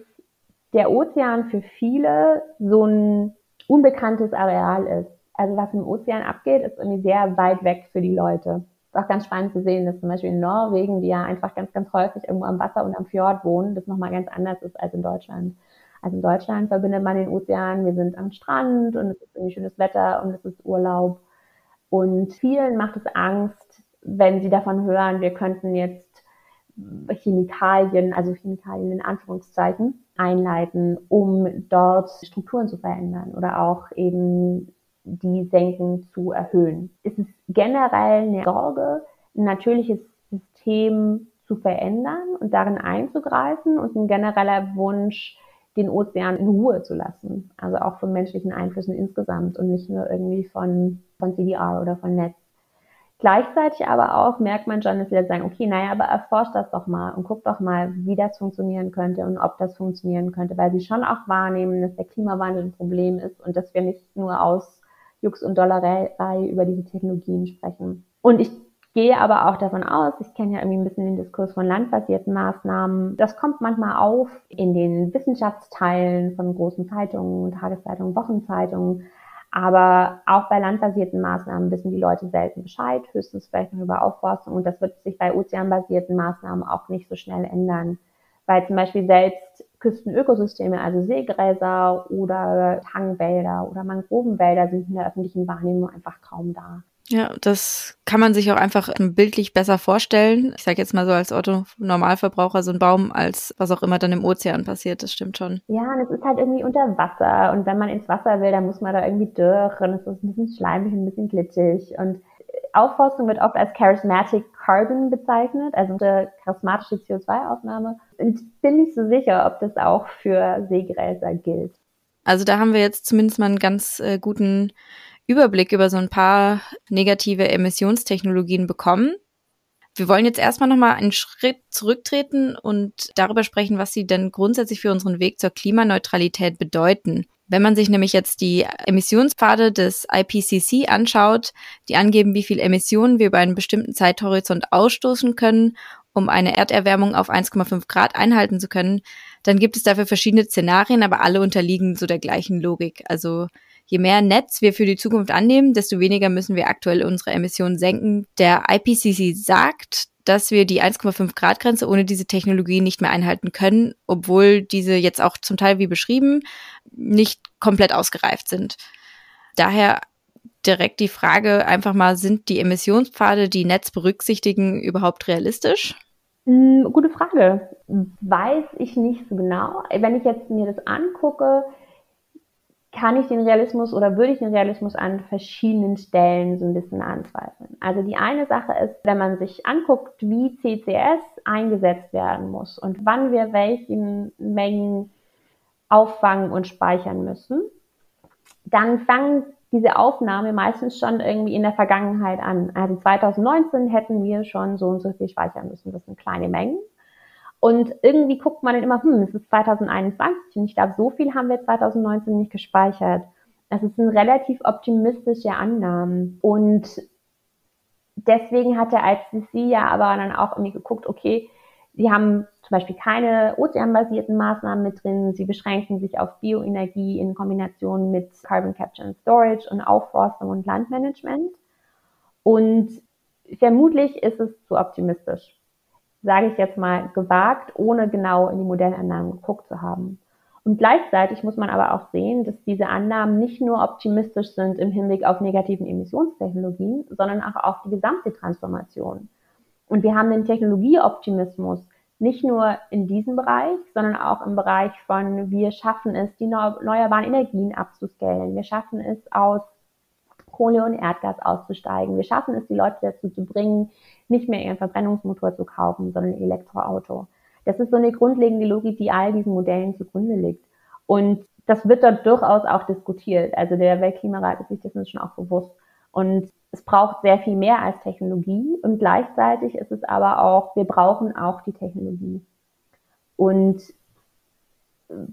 der Ozean für viele so ein unbekanntes Areal ist. Also was im Ozean abgeht, ist irgendwie sehr weit weg für die Leute. Ist auch ganz spannend zu sehen, dass zum Beispiel in Norwegen, die ja einfach ganz, ganz häufig irgendwo am Wasser und am Fjord wohnen, das nochmal ganz anders ist als in Deutschland. Also in Deutschland verbindet man den Ozean, wir sind am Strand und es ist irgendwie schönes Wetter und es ist Urlaub. Und vielen macht es Angst, wenn sie davon hören, wir könnten jetzt Chemikalien, also Chemikalien in Anführungszeichen, einleiten, um dort Strukturen zu verändern oder auch eben die Senken zu erhöhen. Es ist generell eine Sorge, ein natürliches System zu verändern und darin einzugreifen und ein genereller Wunsch, den Ozean in Ruhe zu lassen. Also auch von menschlichen Einflüssen insgesamt und nicht nur irgendwie von, von CDR oder von Netz. Gleichzeitig aber auch merkt man schon, dass wir sagen, okay, naja, aber erforscht das doch mal und guckt doch mal, wie das funktionieren könnte und ob das funktionieren könnte, weil sie schon auch wahrnehmen, dass der Klimawandel ein Problem ist und dass wir nicht nur aus Jux und Dollerei über diese Technologien sprechen. Und ich gehe aber auch davon aus, ich kenne ja irgendwie ein bisschen den Diskurs von landbasierten Maßnahmen, das kommt manchmal auf in den Wissenschaftsteilen von großen Zeitungen, Tageszeitungen, Wochenzeitungen, aber auch bei landbasierten Maßnahmen wissen die Leute selten Bescheid, höchstens vielleicht noch über Aufforstung. Und das wird sich bei ozeanbasierten Maßnahmen auch nicht so schnell ändern. Weil zum Beispiel selbst Küstenökosysteme, also Seegräser oder Tangwälder oder Mangrovenwälder sind in der öffentlichen Wahrnehmung einfach kaum da. Ja, das kann man sich auch einfach bildlich besser vorstellen. Ich sage jetzt mal so als Otto Normalverbraucher so ein Baum, als was auch immer dann im Ozean passiert, das stimmt schon. Ja, und es ist halt irgendwie unter Wasser und wenn man ins Wasser will, dann muss man da irgendwie durch und es ist ein bisschen schleimig und ein bisschen glitschig und Aufforstung wird oft als Charismatic Carbon bezeichnet, also eine charismatische CO2-Aufnahme. Und bin nicht so sicher, ob das auch für Seegräser gilt. Also da haben wir jetzt zumindest mal einen ganz äh, guten Überblick über so ein paar negative Emissionstechnologien bekommen. Wir wollen jetzt erstmal nochmal einen Schritt zurücktreten und darüber sprechen, was sie denn grundsätzlich für unseren Weg zur Klimaneutralität bedeuten. Wenn man sich nämlich jetzt die Emissionspfade des IPCC anschaut, die angeben, wie viel Emissionen wir über einen bestimmten Zeithorizont ausstoßen können, um eine Erderwärmung auf 1,5 Grad einhalten zu können, dann gibt es dafür verschiedene Szenarien, aber alle unterliegen so der gleichen Logik. Also Je mehr Netz wir für die Zukunft annehmen, desto weniger müssen wir aktuell unsere Emissionen senken. Der IPCC sagt, dass wir die 1,5 Grad Grenze ohne diese Technologie nicht mehr einhalten können, obwohl diese jetzt auch zum Teil wie beschrieben nicht komplett ausgereift sind. Daher direkt die Frage einfach mal, sind die Emissionspfade, die Netz berücksichtigen, überhaupt realistisch? Hm, gute Frage. Weiß ich nicht so genau. Wenn ich jetzt mir das angucke, kann ich den Realismus oder würde ich den Realismus an verschiedenen Stellen so ein bisschen anzweifeln. Also die eine Sache ist, wenn man sich anguckt, wie CCS eingesetzt werden muss und wann wir welchen Mengen auffangen und speichern müssen, dann fangen diese Aufnahme meistens schon irgendwie in der Vergangenheit an. Also 2019 hätten wir schon so und so viel speichern müssen. Das sind kleine Mengen. Und irgendwie guckt man dann immer, hm, es ist 2021 und ich glaube, so viel haben wir 2019 nicht gespeichert. Das ein relativ optimistische Annahmen. Und deswegen hat der ICC ja aber dann auch irgendwie geguckt, okay, sie haben zum Beispiel keine ozeanbasierten Maßnahmen mit drin. Sie beschränken sich auf Bioenergie in Kombination mit Carbon Capture and Storage und Aufforstung und Landmanagement. Und vermutlich ist es zu optimistisch sage ich jetzt mal, gewagt, ohne genau in die Modellannahmen geguckt zu haben. Und gleichzeitig muss man aber auch sehen, dass diese Annahmen nicht nur optimistisch sind im Hinblick auf negativen Emissionstechnologien, sondern auch auf die gesamte Transformation. Und wir haben den Technologieoptimismus nicht nur in diesem Bereich, sondern auch im Bereich von, wir schaffen es, die erneuerbaren Energien abzuscalen. Wir schaffen es, aus Kohle und Erdgas auszusteigen. Wir schaffen es, die Leute dazu zu bringen, nicht mehr ihren Verbrennungsmotor zu kaufen, sondern ein Elektroauto. Das ist so eine grundlegende Logik, die all diesen Modellen zugrunde liegt. Und das wird dort durchaus auch diskutiert. Also der Weltklimarat ist sich dessen schon auch bewusst. Und es braucht sehr viel mehr als Technologie und gleichzeitig ist es aber auch, wir brauchen auch die Technologie. Und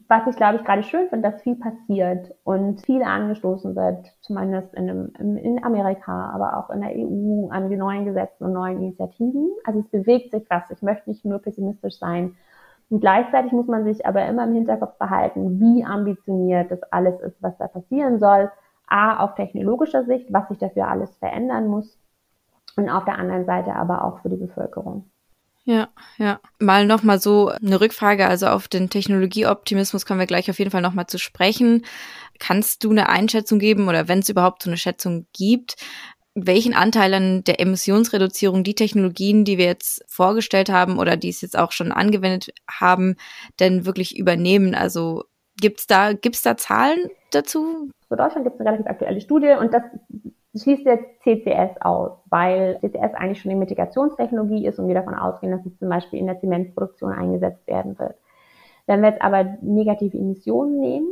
was ich glaube ich gerade schön finde, dass viel passiert und viel angestoßen wird, zumindest in, in, Amerika, aber auch in der EU an die neuen Gesetzen und neuen Initiativen. Also es bewegt sich was. Ich möchte nicht nur pessimistisch sein. Und gleichzeitig muss man sich aber immer im Hinterkopf behalten, wie ambitioniert das alles ist, was da passieren soll. A, auf technologischer Sicht, was sich dafür alles verändern muss. Und auf der anderen Seite aber auch für die Bevölkerung. Ja, ja. Mal nochmal so eine Rückfrage, also auf den Technologieoptimismus kommen wir gleich auf jeden Fall nochmal zu sprechen. Kannst du eine Einschätzung geben oder wenn es überhaupt so eine Schätzung gibt, welchen Anteil an der Emissionsreduzierung die Technologien, die wir jetzt vorgestellt haben oder die es jetzt auch schon angewendet haben, denn wirklich übernehmen? Also gibt's da, gibt's da Zahlen dazu? Für Deutschland gibt es eine relativ aktuelle Studie und das schließt jetzt CCS aus, weil CCS eigentlich schon eine Mitigationstechnologie ist und wir davon ausgehen, dass es zum Beispiel in der Zementproduktion eingesetzt werden wird. Wenn wir jetzt aber negative Emissionen nehmen,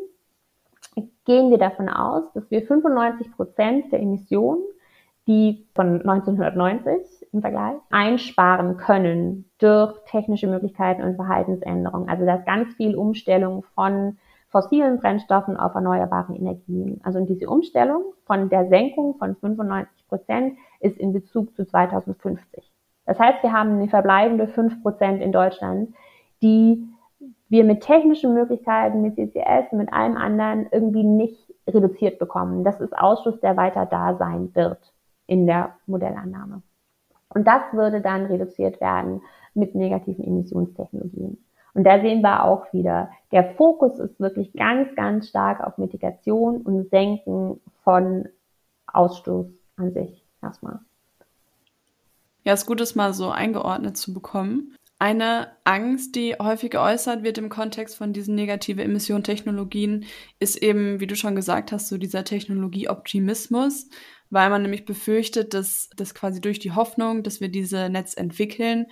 gehen wir davon aus, dass wir 95 Prozent der Emissionen die von 1990 im Vergleich einsparen können durch technische Möglichkeiten und Verhaltensänderungen. Also da ist ganz viel Umstellung von fossilen Brennstoffen auf erneuerbare Energien. Also diese Umstellung von der Senkung von 95 Prozent ist in Bezug zu 2050. Das heißt, wir haben eine verbleibende 5 Prozent in Deutschland, die wir mit technischen Möglichkeiten, mit CCS, mit allem anderen irgendwie nicht reduziert bekommen. Das ist Ausschuss, der weiter da sein wird in der Modellannahme. Und das würde dann reduziert werden mit negativen Emissionstechnologien. Und da sehen wir auch wieder, der Fokus ist wirklich ganz, ganz stark auf Mitigation und Senken von Ausstoß an sich erstmal. Ja, es ist gut, das mal so eingeordnet zu bekommen. Eine Angst, die häufig geäußert wird im Kontext von diesen negative Emission-Technologien, ist eben, wie du schon gesagt hast, so dieser Technologieoptimismus weil man nämlich befürchtet, dass das quasi durch die Hoffnung, dass wir diese Netz entwickeln,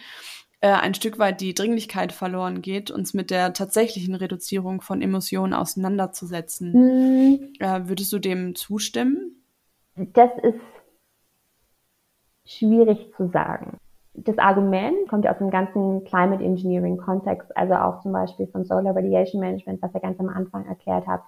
äh, ein Stück weit die Dringlichkeit verloren geht, uns mit der tatsächlichen Reduzierung von Emissionen auseinanderzusetzen. Mhm. Äh, würdest du dem zustimmen? Das ist schwierig zu sagen. Das Argument kommt ja aus dem ganzen Climate Engineering Kontext, also auch zum Beispiel von Solar Radiation Management, was ihr ganz am Anfang erklärt habt.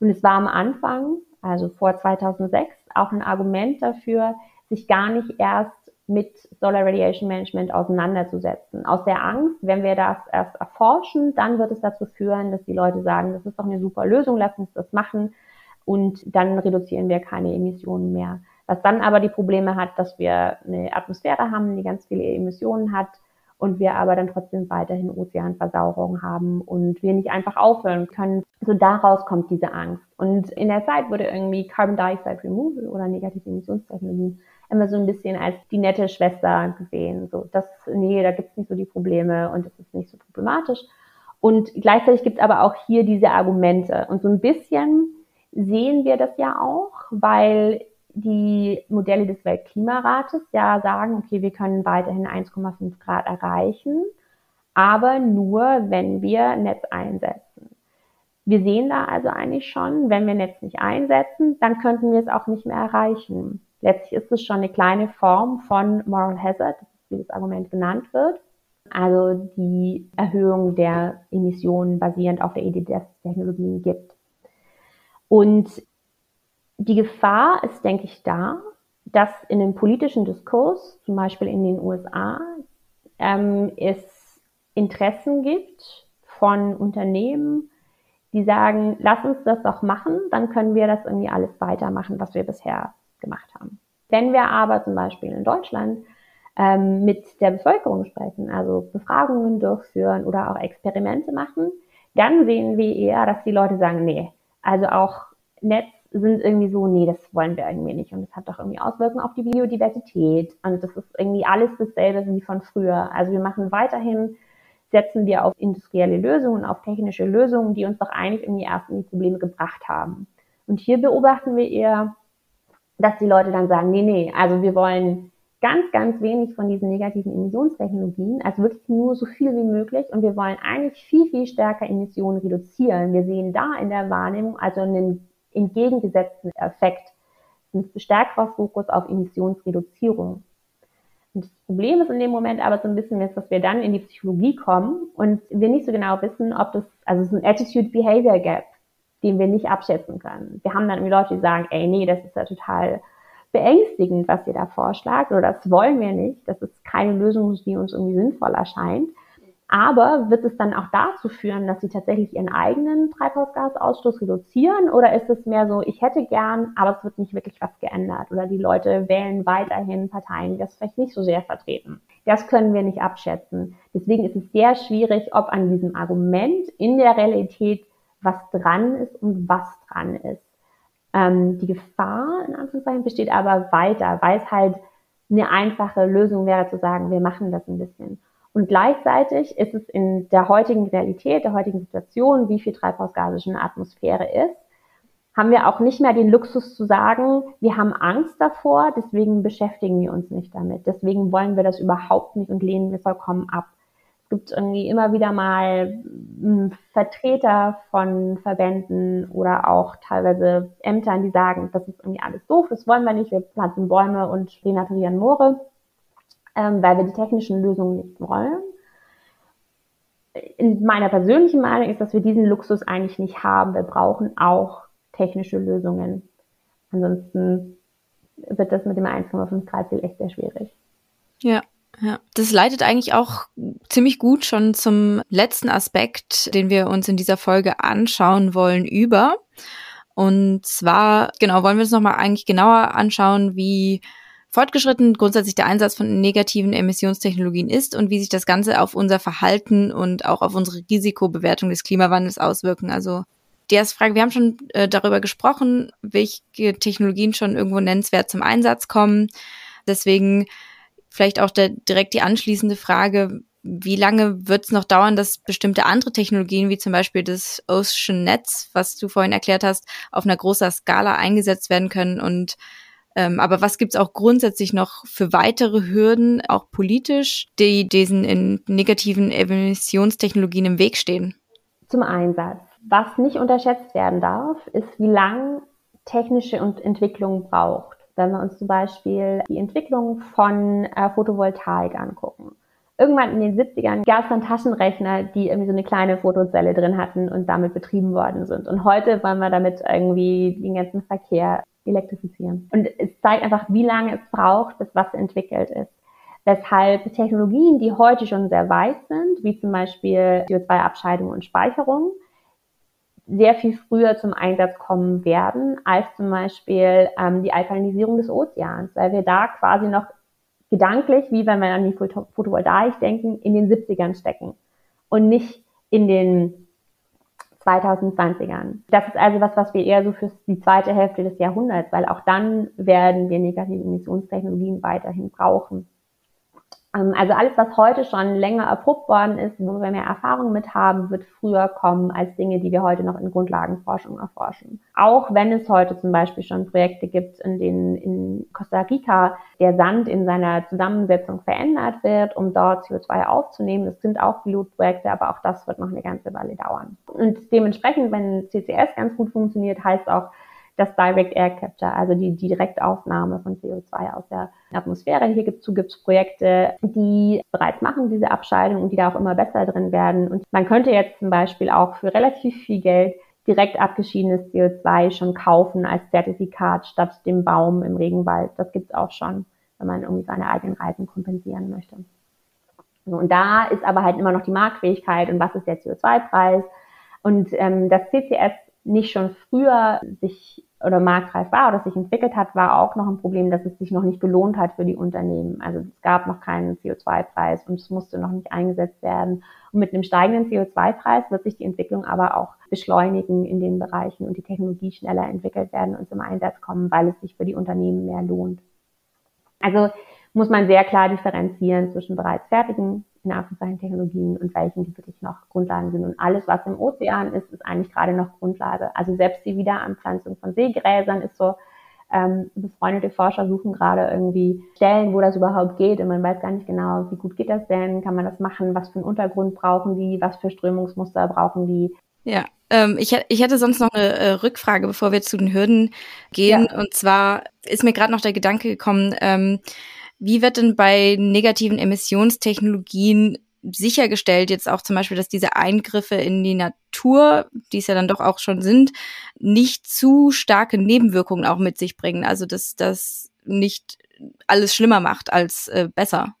Und es war am Anfang, also vor 2006, auch ein Argument dafür, sich gar nicht erst mit Solar Radiation Management auseinanderzusetzen. Aus der Angst, wenn wir das erst erforschen, dann wird es dazu führen, dass die Leute sagen, das ist doch eine super Lösung, lass uns das machen und dann reduzieren wir keine Emissionen mehr. Was dann aber die Probleme hat, dass wir eine Atmosphäre haben, die ganz viele Emissionen hat und wir aber dann trotzdem weiterhin Ozeanversauerung haben und wir nicht einfach aufhören können. So daraus kommt diese Angst. Und in der Zeit wurde irgendwie Carbon Dioxide Removal oder negative Emissionstechnologie immer so ein bisschen als die nette Schwester gesehen. So, das, nee, da gibt's nicht so die Probleme und das ist nicht so problematisch. Und gleichzeitig gibt's aber auch hier diese Argumente. Und so ein bisschen sehen wir das ja auch, weil die Modelle des Weltklimarates ja sagen, okay, wir können weiterhin 1,5 Grad erreichen, aber nur, wenn wir Netz einsetzen. Wir sehen da also eigentlich schon, wenn wir Netz nicht einsetzen, dann könnten wir es auch nicht mehr erreichen. Letztlich ist es schon eine kleine Form von Moral Hazard, wie das Argument genannt wird. Also die Erhöhung der Emissionen basierend auf der Idee, dass es Technologien gibt. Und die Gefahr ist, denke ich, da, dass in dem politischen Diskurs, zum Beispiel in den USA, ähm, es Interessen gibt von Unternehmen, die sagen, lass uns das doch machen, dann können wir das irgendwie alles weitermachen, was wir bisher gemacht haben. Wenn wir aber zum Beispiel in Deutschland ähm, mit der Bevölkerung sprechen, also Befragungen durchführen oder auch Experimente machen, dann sehen wir eher, dass die Leute sagen, nee, also auch Netz sind irgendwie so, nee, das wollen wir irgendwie nicht. Und das hat doch irgendwie Auswirkungen auf die Biodiversität. Und das ist irgendwie alles dasselbe wie von früher. Also wir machen weiterhin, setzen wir auf industrielle Lösungen, auf technische Lösungen, die uns doch eigentlich irgendwie erst in die Probleme gebracht haben. Und hier beobachten wir eher, dass die Leute dann sagen, nee, nee, also wir wollen ganz, ganz wenig von diesen negativen Emissionstechnologien, also wirklich nur so viel wie möglich. Und wir wollen eigentlich viel, viel stärker Emissionen reduzieren. Wir sehen da in der Wahrnehmung also einen entgegengesetzten Effekt, ein stärkerer Fokus auf Emissionsreduzierung. Und das Problem ist in dem Moment aber so ein bisschen, dass wir dann in die Psychologie kommen und wir nicht so genau wissen, ob das, also es ist ein Attitude-Behavior Gap, den wir nicht abschätzen können. Wir haben dann irgendwie Leute, die sagen, ey, nee, das ist ja total beängstigend, was ihr da vorschlagt, oder das wollen wir nicht, das ist keine Lösung, die uns irgendwie sinnvoll erscheint. Aber wird es dann auch dazu führen, dass sie tatsächlich ihren eigenen Treibhausgasausstoß reduzieren? Oder ist es mehr so, ich hätte gern, aber es wird nicht wirklich was geändert? Oder die Leute wählen weiterhin Parteien, die das vielleicht nicht so sehr vertreten? Das können wir nicht abschätzen. Deswegen ist es sehr schwierig, ob an diesem Argument in der Realität was dran ist und was dran ist. Ähm, die Gefahr, in Anführungszeichen, besteht aber weiter, weil es halt eine einfache Lösung wäre zu sagen, wir machen das ein bisschen. Und gleichzeitig ist es in der heutigen Realität, der heutigen Situation, wie viel Treibhausgase in der Atmosphäre ist, haben wir auch nicht mehr den Luxus zu sagen, wir haben Angst davor, deswegen beschäftigen wir uns nicht damit. Deswegen wollen wir das überhaupt nicht und lehnen wir vollkommen ab. Gibt irgendwie immer wieder mal hm, Vertreter von Verbänden oder auch teilweise Ämtern, die sagen, das ist irgendwie alles doof, das wollen wir nicht, wir pflanzen Bäume und renaturieren Moore, ähm, weil wir die technischen Lösungen nicht wollen. In meiner persönlichen Meinung ist, dass wir diesen Luxus eigentlich nicht haben. Wir brauchen auch technische Lösungen. Ansonsten wird das mit dem 1,5 Grad Ziel echt sehr schwierig. Ja. Ja, das leitet eigentlich auch ziemlich gut schon zum letzten Aspekt, den wir uns in dieser Folge anschauen wollen, über. Und zwar, genau, wollen wir uns nochmal eigentlich genauer anschauen, wie fortgeschritten grundsätzlich der Einsatz von negativen Emissionstechnologien ist und wie sich das Ganze auf unser Verhalten und auch auf unsere Risikobewertung des Klimawandels auswirken. Also die erste Frage, wir haben schon äh, darüber gesprochen, welche Technologien schon irgendwo nennenswert zum Einsatz kommen. Deswegen vielleicht auch der, direkt die anschließende Frage, wie lange wird es noch dauern, dass bestimmte andere Technologien, wie zum Beispiel das Ocean Netz, was du vorhin erklärt hast, auf einer großer Skala eingesetzt werden können? Und ähm, aber was gibt es auch grundsätzlich noch für weitere Hürden, auch politisch, die diesen in negativen Emissionstechnologien im Weg stehen? Zum Einsatz. Was nicht unterschätzt werden darf, ist, wie lang technische Entwicklung braucht. Wenn wir uns zum Beispiel die Entwicklung von äh, Photovoltaik angucken. Irgendwann in den 70ern gab es dann Taschenrechner, die irgendwie so eine kleine Fotozelle drin hatten und damit betrieben worden sind. Und heute wollen wir damit irgendwie den ganzen Verkehr elektrifizieren. Und es zeigt einfach, wie lange es braucht, bis was entwickelt ist. Weshalb Technologien, die heute schon sehr weit sind, wie zum Beispiel CO2-Abscheidung und Speicherung, sehr viel früher zum Einsatz kommen werden als zum Beispiel ähm, die Alkalinisierung des Ozeans, weil wir da quasi noch gedanklich, wie wenn wir an die Photovoltaik denken, in den 70ern stecken und nicht in den 2020ern. Das ist also was, was wir eher so für die zweite Hälfte des Jahrhunderts, weil auch dann werden wir negative Emissionstechnologien weiterhin brauchen. Ähm, also alles, was heute schon länger erprobt worden ist, wo wir mehr Erfahrung mit haben, wird früher kommen als Dinge, die wir heute noch in Grundlagenforschung erforschen. Auch wenn es heute zum Beispiel schon Projekte gibt, in denen in Costa Rica der Sand in seiner Zusammensetzung verändert wird, um dort CO2 aufzunehmen. Das sind auch Pilotprojekte, aber auch das wird noch eine ganze Weile dauern. Und dementsprechend, wenn CCS ganz gut funktioniert, heißt auch, das Direct Air Capture, also die, Direktaufnahme von CO2 aus der Atmosphäre. Hierzu gibt es Projekte, die bereits machen diese Abscheidung und die da auch immer besser drin werden. Und man könnte jetzt zum Beispiel auch für relativ viel Geld direkt abgeschiedenes CO2 schon kaufen als Zertifikat statt dem Baum im Regenwald. Das gibt's auch schon, wenn man irgendwie seine eigenen Reisen kompensieren möchte. Und da ist aber halt immer noch die Marktfähigkeit und was ist der CO2-Preis. Und ähm, das CCS nicht schon früher sich oder marktreif war oder sich entwickelt hat, war auch noch ein Problem, dass es sich noch nicht gelohnt hat für die Unternehmen. Also es gab noch keinen CO2-Preis und es musste noch nicht eingesetzt werden. Und mit einem steigenden CO2-Preis wird sich die Entwicklung aber auch beschleunigen in den Bereichen und die Technologie schneller entwickelt werden und zum Einsatz kommen, weil es sich für die Unternehmen mehr lohnt. Also muss man sehr klar differenzieren zwischen bereits fertigen in Anführungszeichen Technologien und welchen, die wirklich noch Grundlagen sind. Und alles, was im Ozean ist, ist eigentlich gerade noch Grundlage. Also selbst die Wiederanpflanzung von Seegräsern ist so, ähm, befreundete Forscher suchen gerade irgendwie Stellen, wo das überhaupt geht und man weiß gar nicht genau, wie gut geht das denn, kann man das machen, was für einen Untergrund brauchen die, was für Strömungsmuster brauchen die. Ja, ähm, ich, ich hätte sonst noch eine äh, Rückfrage, bevor wir zu den Hürden gehen. Ja. Und zwar ist mir gerade noch der Gedanke gekommen, ähm, wie wird denn bei negativen Emissionstechnologien sichergestellt, jetzt auch zum Beispiel, dass diese Eingriffe in die Natur, die es ja dann doch auch schon sind, nicht zu starke Nebenwirkungen auch mit sich bringen? Also, dass das nicht alles schlimmer macht als äh, besser.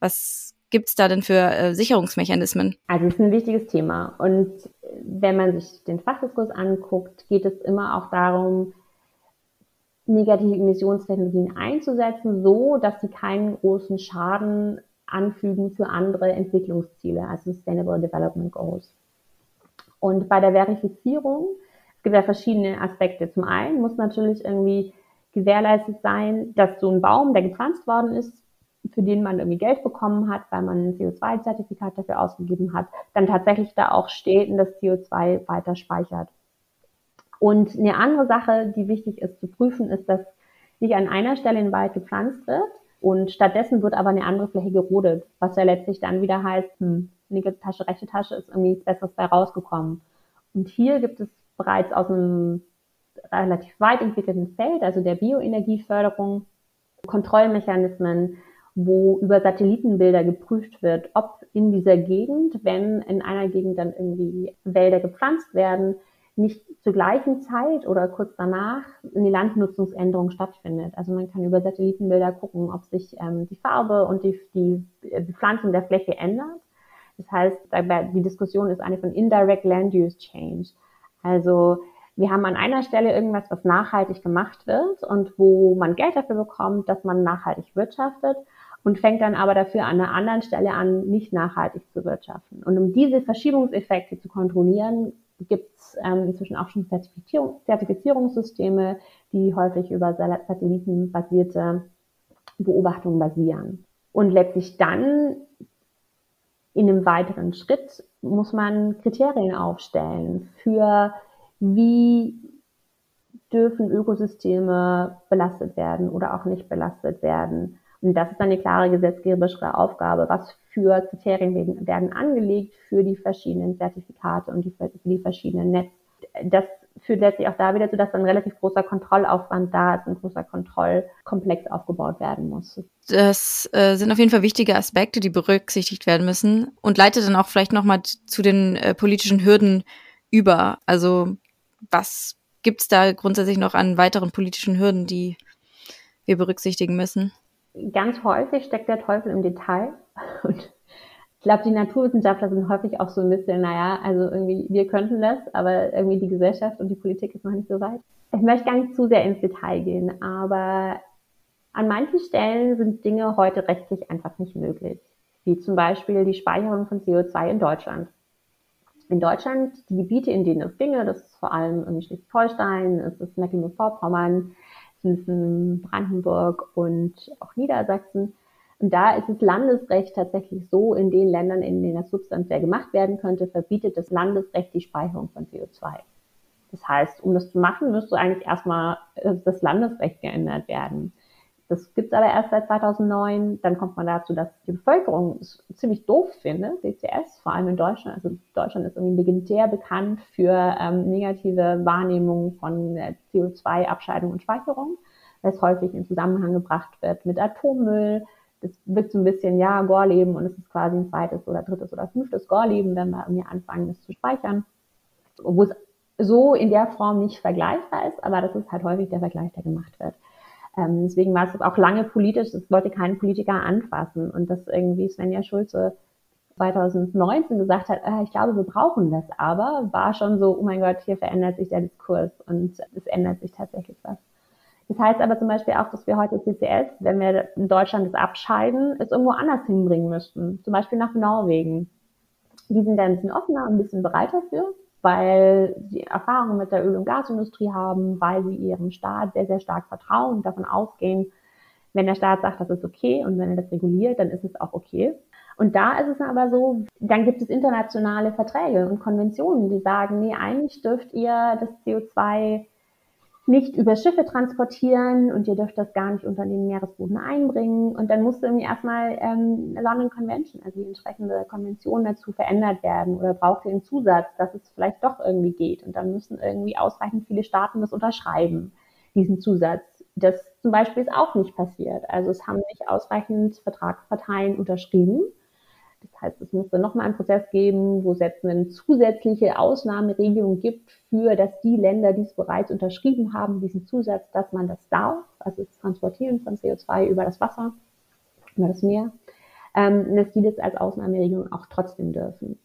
Was gibt's da denn für äh, Sicherungsmechanismen? Also, es ist ein wichtiges Thema. Und wenn man sich den Fachdiskurs anguckt, geht es immer auch darum, negative Emissionstechnologien einzusetzen, so dass sie keinen großen Schaden anfügen für andere Entwicklungsziele, also Sustainable Development Goals. Und bei der Verifizierung, es gibt ja verschiedene Aspekte. Zum einen muss natürlich irgendwie gewährleistet sein, dass so ein Baum, der gepflanzt worden ist, für den man irgendwie Geld bekommen hat, weil man ein CO2-Zertifikat dafür ausgegeben hat, dann tatsächlich da auch steht und das CO2 weiter speichert. Und eine andere Sache, die wichtig ist zu prüfen, ist, dass nicht an einer Stelle in Wald gepflanzt wird und stattdessen wird aber eine andere Fläche gerodet, was ja letztlich dann wieder heißt, hm, linke Tasche, rechte Tasche ist irgendwie Besseres bei rausgekommen. Und hier gibt es bereits aus einem relativ weit entwickelten Feld, also der Bioenergieförderung, Kontrollmechanismen, wo über Satellitenbilder geprüft wird, ob in dieser Gegend, wenn in einer Gegend dann irgendwie Wälder gepflanzt werden, nicht zur gleichen Zeit oder kurz danach eine Landnutzungsänderung stattfindet. Also man kann über Satellitenbilder gucken, ob sich ähm, die Farbe und die, die Bepflanzung der Fläche ändert. Das heißt, die Diskussion ist eine von Indirect Land Use Change. Also wir haben an einer Stelle irgendwas, was nachhaltig gemacht wird und wo man Geld dafür bekommt, dass man nachhaltig wirtschaftet und fängt dann aber dafür an einer anderen Stelle an, nicht nachhaltig zu wirtschaften. Und um diese Verschiebungseffekte zu kontrollieren, gibt es ähm, inzwischen auch schon Zertifizierung, Zertifizierungssysteme, die häufig über satellitenbasierte Beobachtungen basieren. Und letztlich dann in einem weiteren Schritt muss man Kriterien aufstellen für wie dürfen Ökosysteme belastet werden oder auch nicht belastet werden. Und das ist eine klare gesetzgeberische Aufgabe. Was für Kriterien werden angelegt für die verschiedenen Zertifikate und die, für die verschiedenen Netz. Das führt letztlich auch da wieder zu, dass ein relativ großer Kontrollaufwand da ist, ein großer Kontrollkomplex aufgebaut werden muss. Das äh, sind auf jeden Fall wichtige Aspekte, die berücksichtigt werden müssen und leitet dann auch vielleicht nochmal zu den äh, politischen Hürden über. Also was gibt's da grundsätzlich noch an weiteren politischen Hürden, die wir berücksichtigen müssen? Ganz häufig steckt der Teufel im Detail. Und ich glaube, die Naturwissenschaftler sind häufig auch so ein bisschen, naja, also irgendwie, wir könnten das, aber irgendwie die Gesellschaft und die Politik ist noch nicht so weit. Ich möchte gar nicht zu sehr ins Detail gehen, aber an manchen Stellen sind Dinge heute rechtlich einfach nicht möglich. Wie zum Beispiel die Speicherung von CO2 in Deutschland in Deutschland die Gebiete, in denen es ginge, das ist vor allem in Schleswig-Holstein, es ist Mecklenburg-Vorpommern, es ist Brandenburg und auch Niedersachsen. Und da ist das Landesrecht tatsächlich so, in den Ländern, in denen das substanziell gemacht werden könnte, verbietet das Landesrecht die Speicherung von CO2. Das heißt, um das zu machen, müsste eigentlich erstmal äh, das Landesrecht geändert werden. Das gibt's aber erst seit 2009. Dann kommt man dazu, dass die Bevölkerung es ziemlich doof findet, CCS, vor allem in Deutschland. Also Deutschland ist irgendwie legendär bekannt für ähm, negative Wahrnehmungen von äh, CO2-Abscheidung und Speicherung, weil es häufig in Zusammenhang gebracht wird mit Atommüll. Das wird so ein bisschen, ja, Gorleben und es ist quasi ein zweites oder drittes oder fünftes Gorleben, wenn wir irgendwie anfangen, das zu speichern. Wo es so in der Form nicht vergleichbar ist, aber das ist halt häufig der Vergleich, der gemacht wird. Ähm, deswegen war es auch lange politisch, das wollte kein Politiker anfassen. Und dass irgendwie Svenja Schulze 2019 gesagt hat, äh, ich glaube, wir brauchen das aber, war schon so, oh mein Gott, hier verändert sich der Diskurs und es ändert sich tatsächlich was. Das heißt aber zum Beispiel auch, dass wir heute CCS, wenn wir in Deutschland das abscheiden, es irgendwo anders hinbringen müssten. Zum Beispiel nach Norwegen. Die sind da ein bisschen offener, ein bisschen bereiter für weil sie Erfahrungen mit der Öl- und Gasindustrie haben, weil sie ihrem Staat sehr, sehr stark vertrauen und davon ausgehen, wenn der Staat sagt, das ist okay und wenn er das reguliert, dann ist es auch okay. Und da ist es aber so, dann gibt es internationale Verträge und Konventionen, die sagen, nee, eigentlich dürft ihr das CO2 nicht über Schiffe transportieren und ihr dürft das gar nicht unter den Meeresboden einbringen. Und dann musste irgendwie erstmal ähm, London Convention, also die entsprechende Konvention dazu verändert werden oder braucht ihr einen Zusatz, dass es vielleicht doch irgendwie geht. Und dann müssen irgendwie ausreichend viele Staaten das unterschreiben, diesen Zusatz. Das zum Beispiel ist auch nicht passiert. Also es haben nicht ausreichend Vertragsparteien unterschrieben. Das heißt, es musste nochmal einen Prozess geben, wo es jetzt eine zusätzliche Ausnahmeregelung gibt für, dass die Länder, die es bereits unterschrieben haben, diesen Zusatz, dass man das darf, also das Transportieren von CO2 über das Wasser, über das Meer, ähm, dass die das als Ausnahmeregelung auch trotzdem dürfen.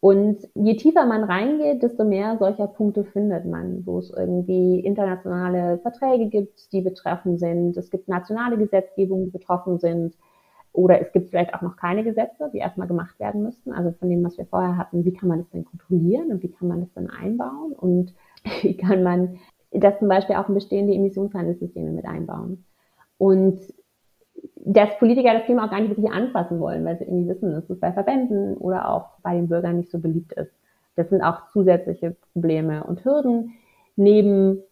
Und je tiefer man reingeht, desto mehr solcher Punkte findet man, wo es irgendwie internationale Verträge gibt, die betroffen sind. Es gibt nationale Gesetzgebungen, die betroffen sind. Oder es gibt vielleicht auch noch keine Gesetze, die erstmal gemacht werden müssten. Also von dem, was wir vorher hatten, wie kann man das denn kontrollieren und wie kann man das denn einbauen? Und wie kann man das zum Beispiel auch in bestehende Emissionshandelssysteme mit einbauen. Und dass Politiker das Thema auch gar nicht wirklich anfassen wollen, weil sie irgendwie wissen, dass es bei Verbänden oder auch bei den Bürgern nicht so beliebt ist. Das sind auch zusätzliche Probleme und Hürden neben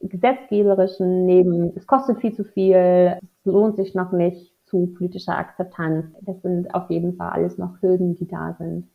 gesetzgeberischen, neben es kostet viel zu viel, es lohnt sich noch nicht zu politischer Akzeptanz. Das sind auf jeden Fall alles noch Hürden, die da sind.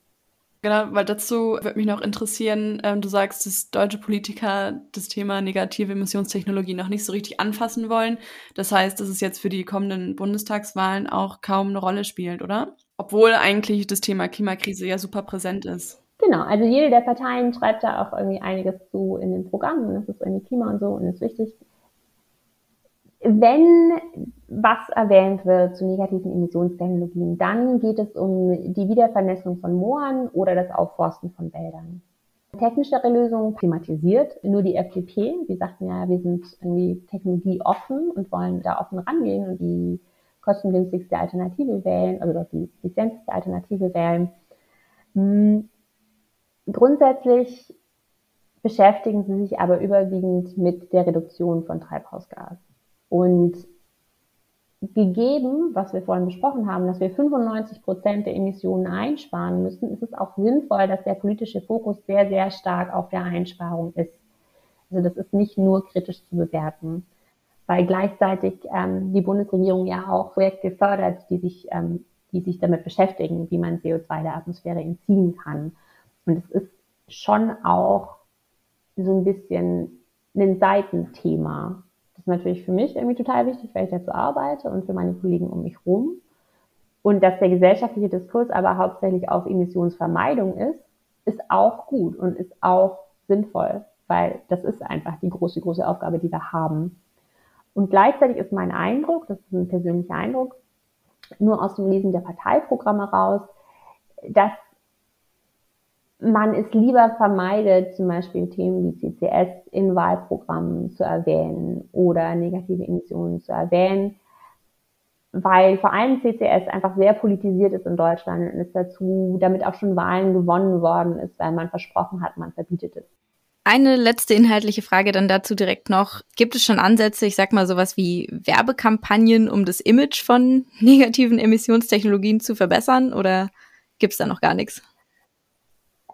Genau, weil dazu würde mich noch interessieren, ähm, du sagst, dass deutsche Politiker das Thema negative Emissionstechnologie noch nicht so richtig anfassen wollen. Das heißt, dass es jetzt für die kommenden Bundestagswahlen auch kaum eine Rolle spielt, oder? Obwohl eigentlich das Thema Klimakrise ja super präsent ist. Genau, also jede der Parteien schreibt da auch irgendwie einiges zu in den Programmen. Das ist irgendwie Klima und so und ist wichtig. Wenn was erwähnt wird zu negativen Emissionstechnologien, dann geht es um die Wiedervernässung von Mooren oder das Aufforsten von Wäldern. Technischere Lösungen klimatisiert nur die FDP. Wir sagten ja, wir sind irgendwie technologieoffen und wollen da offen rangehen und die kostengünstigste Alternative wählen, also die effizienteste Alternative wählen. Hm, grundsätzlich beschäftigen sie sich aber überwiegend mit der Reduktion von Treibhausgas. Und gegeben, was wir vorhin besprochen haben, dass wir 95 Prozent der Emissionen einsparen müssen, ist es auch sinnvoll, dass der politische Fokus sehr, sehr stark auf der Einsparung ist. Also das ist nicht nur kritisch zu bewerten, weil gleichzeitig ähm, die Bundesregierung ja auch Projekte fördert, die sich, ähm, die sich damit beschäftigen, wie man CO2 der Atmosphäre entziehen kann. Und es ist schon auch so ein bisschen ein Seitenthema natürlich für mich irgendwie total wichtig, weil ich dazu arbeite und für meine Kollegen um mich rum. Und dass der gesellschaftliche Diskurs aber hauptsächlich auf Emissionsvermeidung ist, ist auch gut und ist auch sinnvoll, weil das ist einfach die große, große Aufgabe, die wir haben. Und gleichzeitig ist mein Eindruck, das ist ein persönlicher Eindruck, nur aus dem Lesen der Parteiprogramme raus, dass man es lieber vermeidet, zum Beispiel Themen wie CCS in Wahlprogrammen zu erwähnen oder negative Emissionen zu erwähnen, weil vor allem CCS einfach sehr politisiert ist in Deutschland und es dazu damit auch schon Wahlen gewonnen worden ist, weil man versprochen hat, man verbietet es. Eine letzte inhaltliche Frage dann dazu direkt noch. Gibt es schon Ansätze, ich sag mal sowas wie Werbekampagnen, um das Image von negativen Emissionstechnologien zu verbessern oder gibt es da noch gar nichts?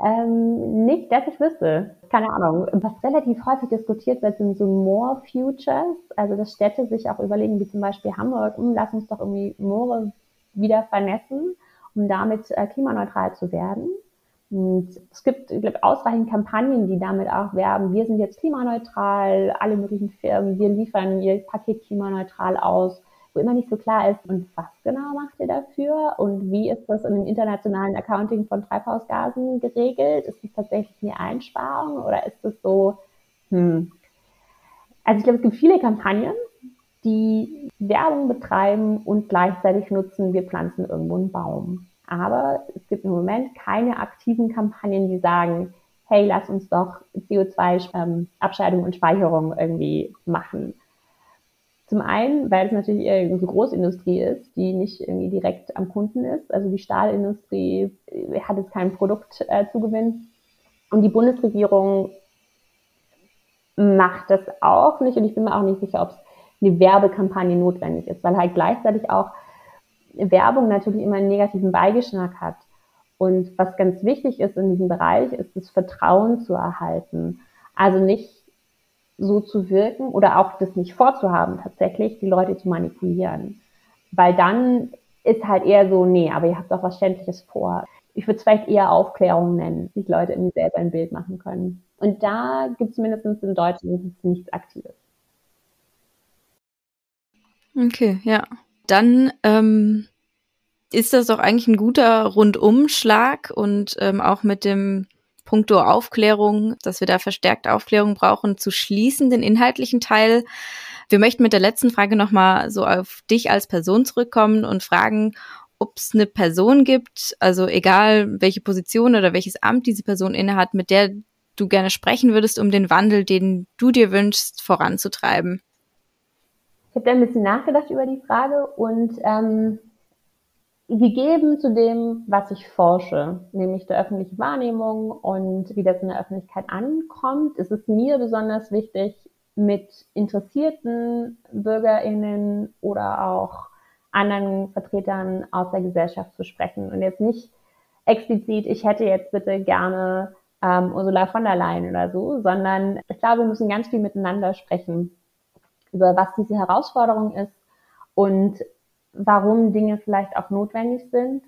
Ähm, nicht, dass ich wüsste. Keine Ahnung. Was relativ häufig diskutiert wird, sind so More Futures. Also, dass Städte sich auch überlegen, wie zum Beispiel Hamburg, hm, lass uns doch irgendwie Moore wieder vernässen, um damit äh, klimaneutral zu werden. Und es gibt, ich glaube, ausreichend Kampagnen, die damit auch werben, wir sind jetzt klimaneutral, alle möglichen Firmen, wir liefern ihr Paket klimaneutral aus wo immer nicht so klar ist, und was genau macht ihr dafür und wie ist das in dem internationalen Accounting von Treibhausgasen geregelt? Ist das tatsächlich eine Einsparung oder ist das so, hm. Also ich glaube, es gibt viele Kampagnen, die Werbung betreiben und gleichzeitig nutzen, wir pflanzen irgendwo einen Baum. Aber es gibt im Moment keine aktiven Kampagnen, die sagen, hey, lass uns doch CO2-Abscheidung ähm, und Speicherung irgendwie machen. Zum einen, weil es natürlich eher eine Großindustrie ist, die nicht irgendwie direkt am Kunden ist. Also die Stahlindustrie äh, hat jetzt kein Produkt äh, zu gewinnen. Und die Bundesregierung macht das auch nicht. Und ich bin mir auch nicht sicher, ob es eine Werbekampagne notwendig ist, weil halt gleichzeitig auch Werbung natürlich immer einen negativen Beigeschmack hat. Und was ganz wichtig ist in diesem Bereich, ist das Vertrauen zu erhalten. Also nicht so zu wirken oder auch das nicht vorzuhaben, tatsächlich die Leute zu manipulieren. Weil dann ist halt eher so, nee, aber ihr habt doch was Schändliches vor. Ich würde es vielleicht eher Aufklärung nennen, die Leute irgendwie selber ein Bild machen können. Und da gibt es mindestens in Deutschland nichts Aktives. Okay, ja. Dann ähm, ist das doch eigentlich ein guter Rundumschlag und ähm, auch mit dem puncto Aufklärung, dass wir da verstärkt Aufklärung brauchen, zu schließen, den inhaltlichen Teil. Wir möchten mit der letzten Frage nochmal so auf dich als Person zurückkommen und fragen, ob es eine Person gibt, also egal welche Position oder welches Amt diese Person innehat, mit der du gerne sprechen würdest, um den Wandel, den du dir wünschst, voranzutreiben? Ich habe da ein bisschen nachgedacht über die Frage und ähm, gegeben zu dem, was ich forsche, nämlich der öffentlichen Wahrnehmung und wie das in der Öffentlichkeit ankommt, ist es mir besonders wichtig, mit interessierten BürgerInnen oder auch anderen Vertretern aus der Gesellschaft zu sprechen. Und jetzt nicht explizit, ich hätte jetzt bitte gerne ähm, Ursula von der Leyen oder so, sondern ich glaube, wir müssen ganz viel miteinander sprechen über was diese Herausforderung ist und warum Dinge vielleicht auch notwendig sind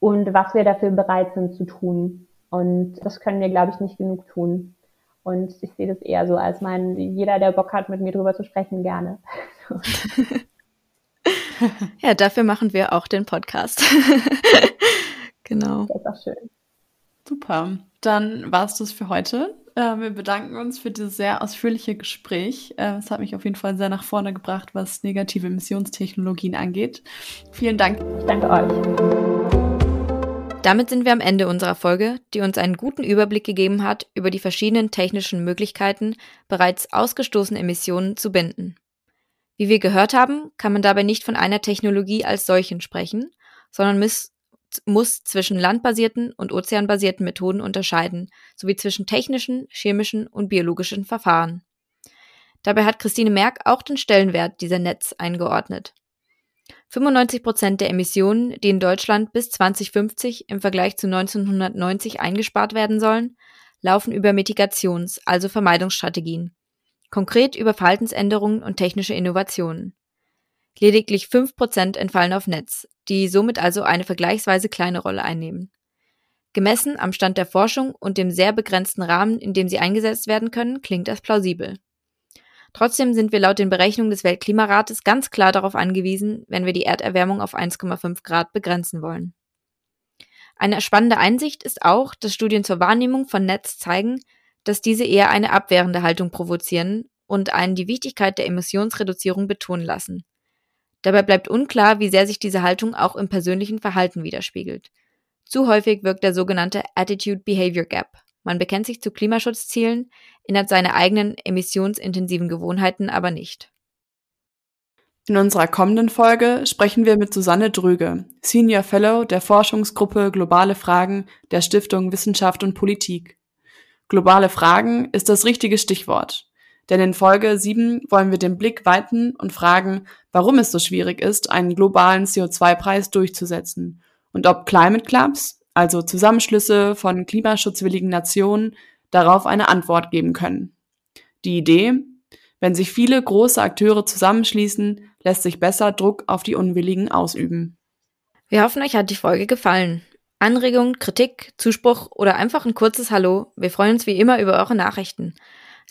und was wir dafür bereit sind zu tun. Und das können wir, glaube ich, nicht genug tun. Und ich sehe das eher so als mein, jeder, der Bock hat, mit mir drüber zu sprechen, gerne. ja, dafür machen wir auch den Podcast. genau. Das ist auch schön. Super. Dann war es das für heute. Äh, wir bedanken uns für dieses sehr ausführliche Gespräch. Äh, es hat mich auf jeden Fall sehr nach vorne gebracht, was negative Emissionstechnologien angeht. Vielen Dank. Ich danke euch. Damit sind wir am Ende unserer Folge, die uns einen guten Überblick gegeben hat über die verschiedenen technischen Möglichkeiten, bereits ausgestoßene Emissionen zu binden. Wie wir gehört haben, kann man dabei nicht von einer Technologie als solchen sprechen, sondern muss, muss zwischen landbasierten und ozeanbasierten Methoden unterscheiden, sowie zwischen technischen, chemischen und biologischen Verfahren. Dabei hat Christine Merck auch den Stellenwert dieser Netz eingeordnet. 95 Prozent der Emissionen, die in Deutschland bis 2050 im Vergleich zu 1990 eingespart werden sollen, laufen über Mitigations-, also Vermeidungsstrategien. Konkret über Verhaltensänderungen und technische Innovationen. Lediglich 5 Prozent entfallen auf Netz, die somit also eine vergleichsweise kleine Rolle einnehmen. Gemessen am Stand der Forschung und dem sehr begrenzten Rahmen, in dem sie eingesetzt werden können, klingt das plausibel. Trotzdem sind wir laut den Berechnungen des Weltklimarates ganz klar darauf angewiesen, wenn wir die Erderwärmung auf 1,5 Grad begrenzen wollen. Eine spannende Einsicht ist auch, dass Studien zur Wahrnehmung von Netz zeigen, dass diese eher eine abwehrende Haltung provozieren und einen die Wichtigkeit der Emissionsreduzierung betonen lassen. Dabei bleibt unklar, wie sehr sich diese Haltung auch im persönlichen Verhalten widerspiegelt. Zu häufig wirkt der sogenannte Attitude-Behavior Gap, man bekennt sich zu Klimaschutzzielen, ändert seine eigenen emissionsintensiven Gewohnheiten aber nicht. In unserer kommenden Folge sprechen wir mit Susanne Drüge, Senior Fellow der Forschungsgruppe Globale Fragen der Stiftung Wissenschaft und Politik. Globale Fragen ist das richtige Stichwort, denn in Folge 7 wollen wir den Blick weiten und fragen, warum es so schwierig ist, einen globalen CO2-Preis durchzusetzen und ob Climate Clubs, also Zusammenschlüsse von klimaschutzwilligen Nationen, darauf eine Antwort geben können. Die Idee, wenn sich viele große Akteure zusammenschließen, lässt sich besser Druck auf die Unwilligen ausüben. Wir hoffen, euch hat die Folge gefallen. Anregungen, Kritik, Zuspruch oder einfach ein kurzes Hallo. Wir freuen uns wie immer über eure Nachrichten.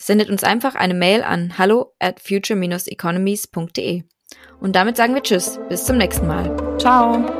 Sendet uns einfach eine Mail an hallo at future-economies.de. Und damit sagen wir Tschüss, bis zum nächsten Mal. Ciao!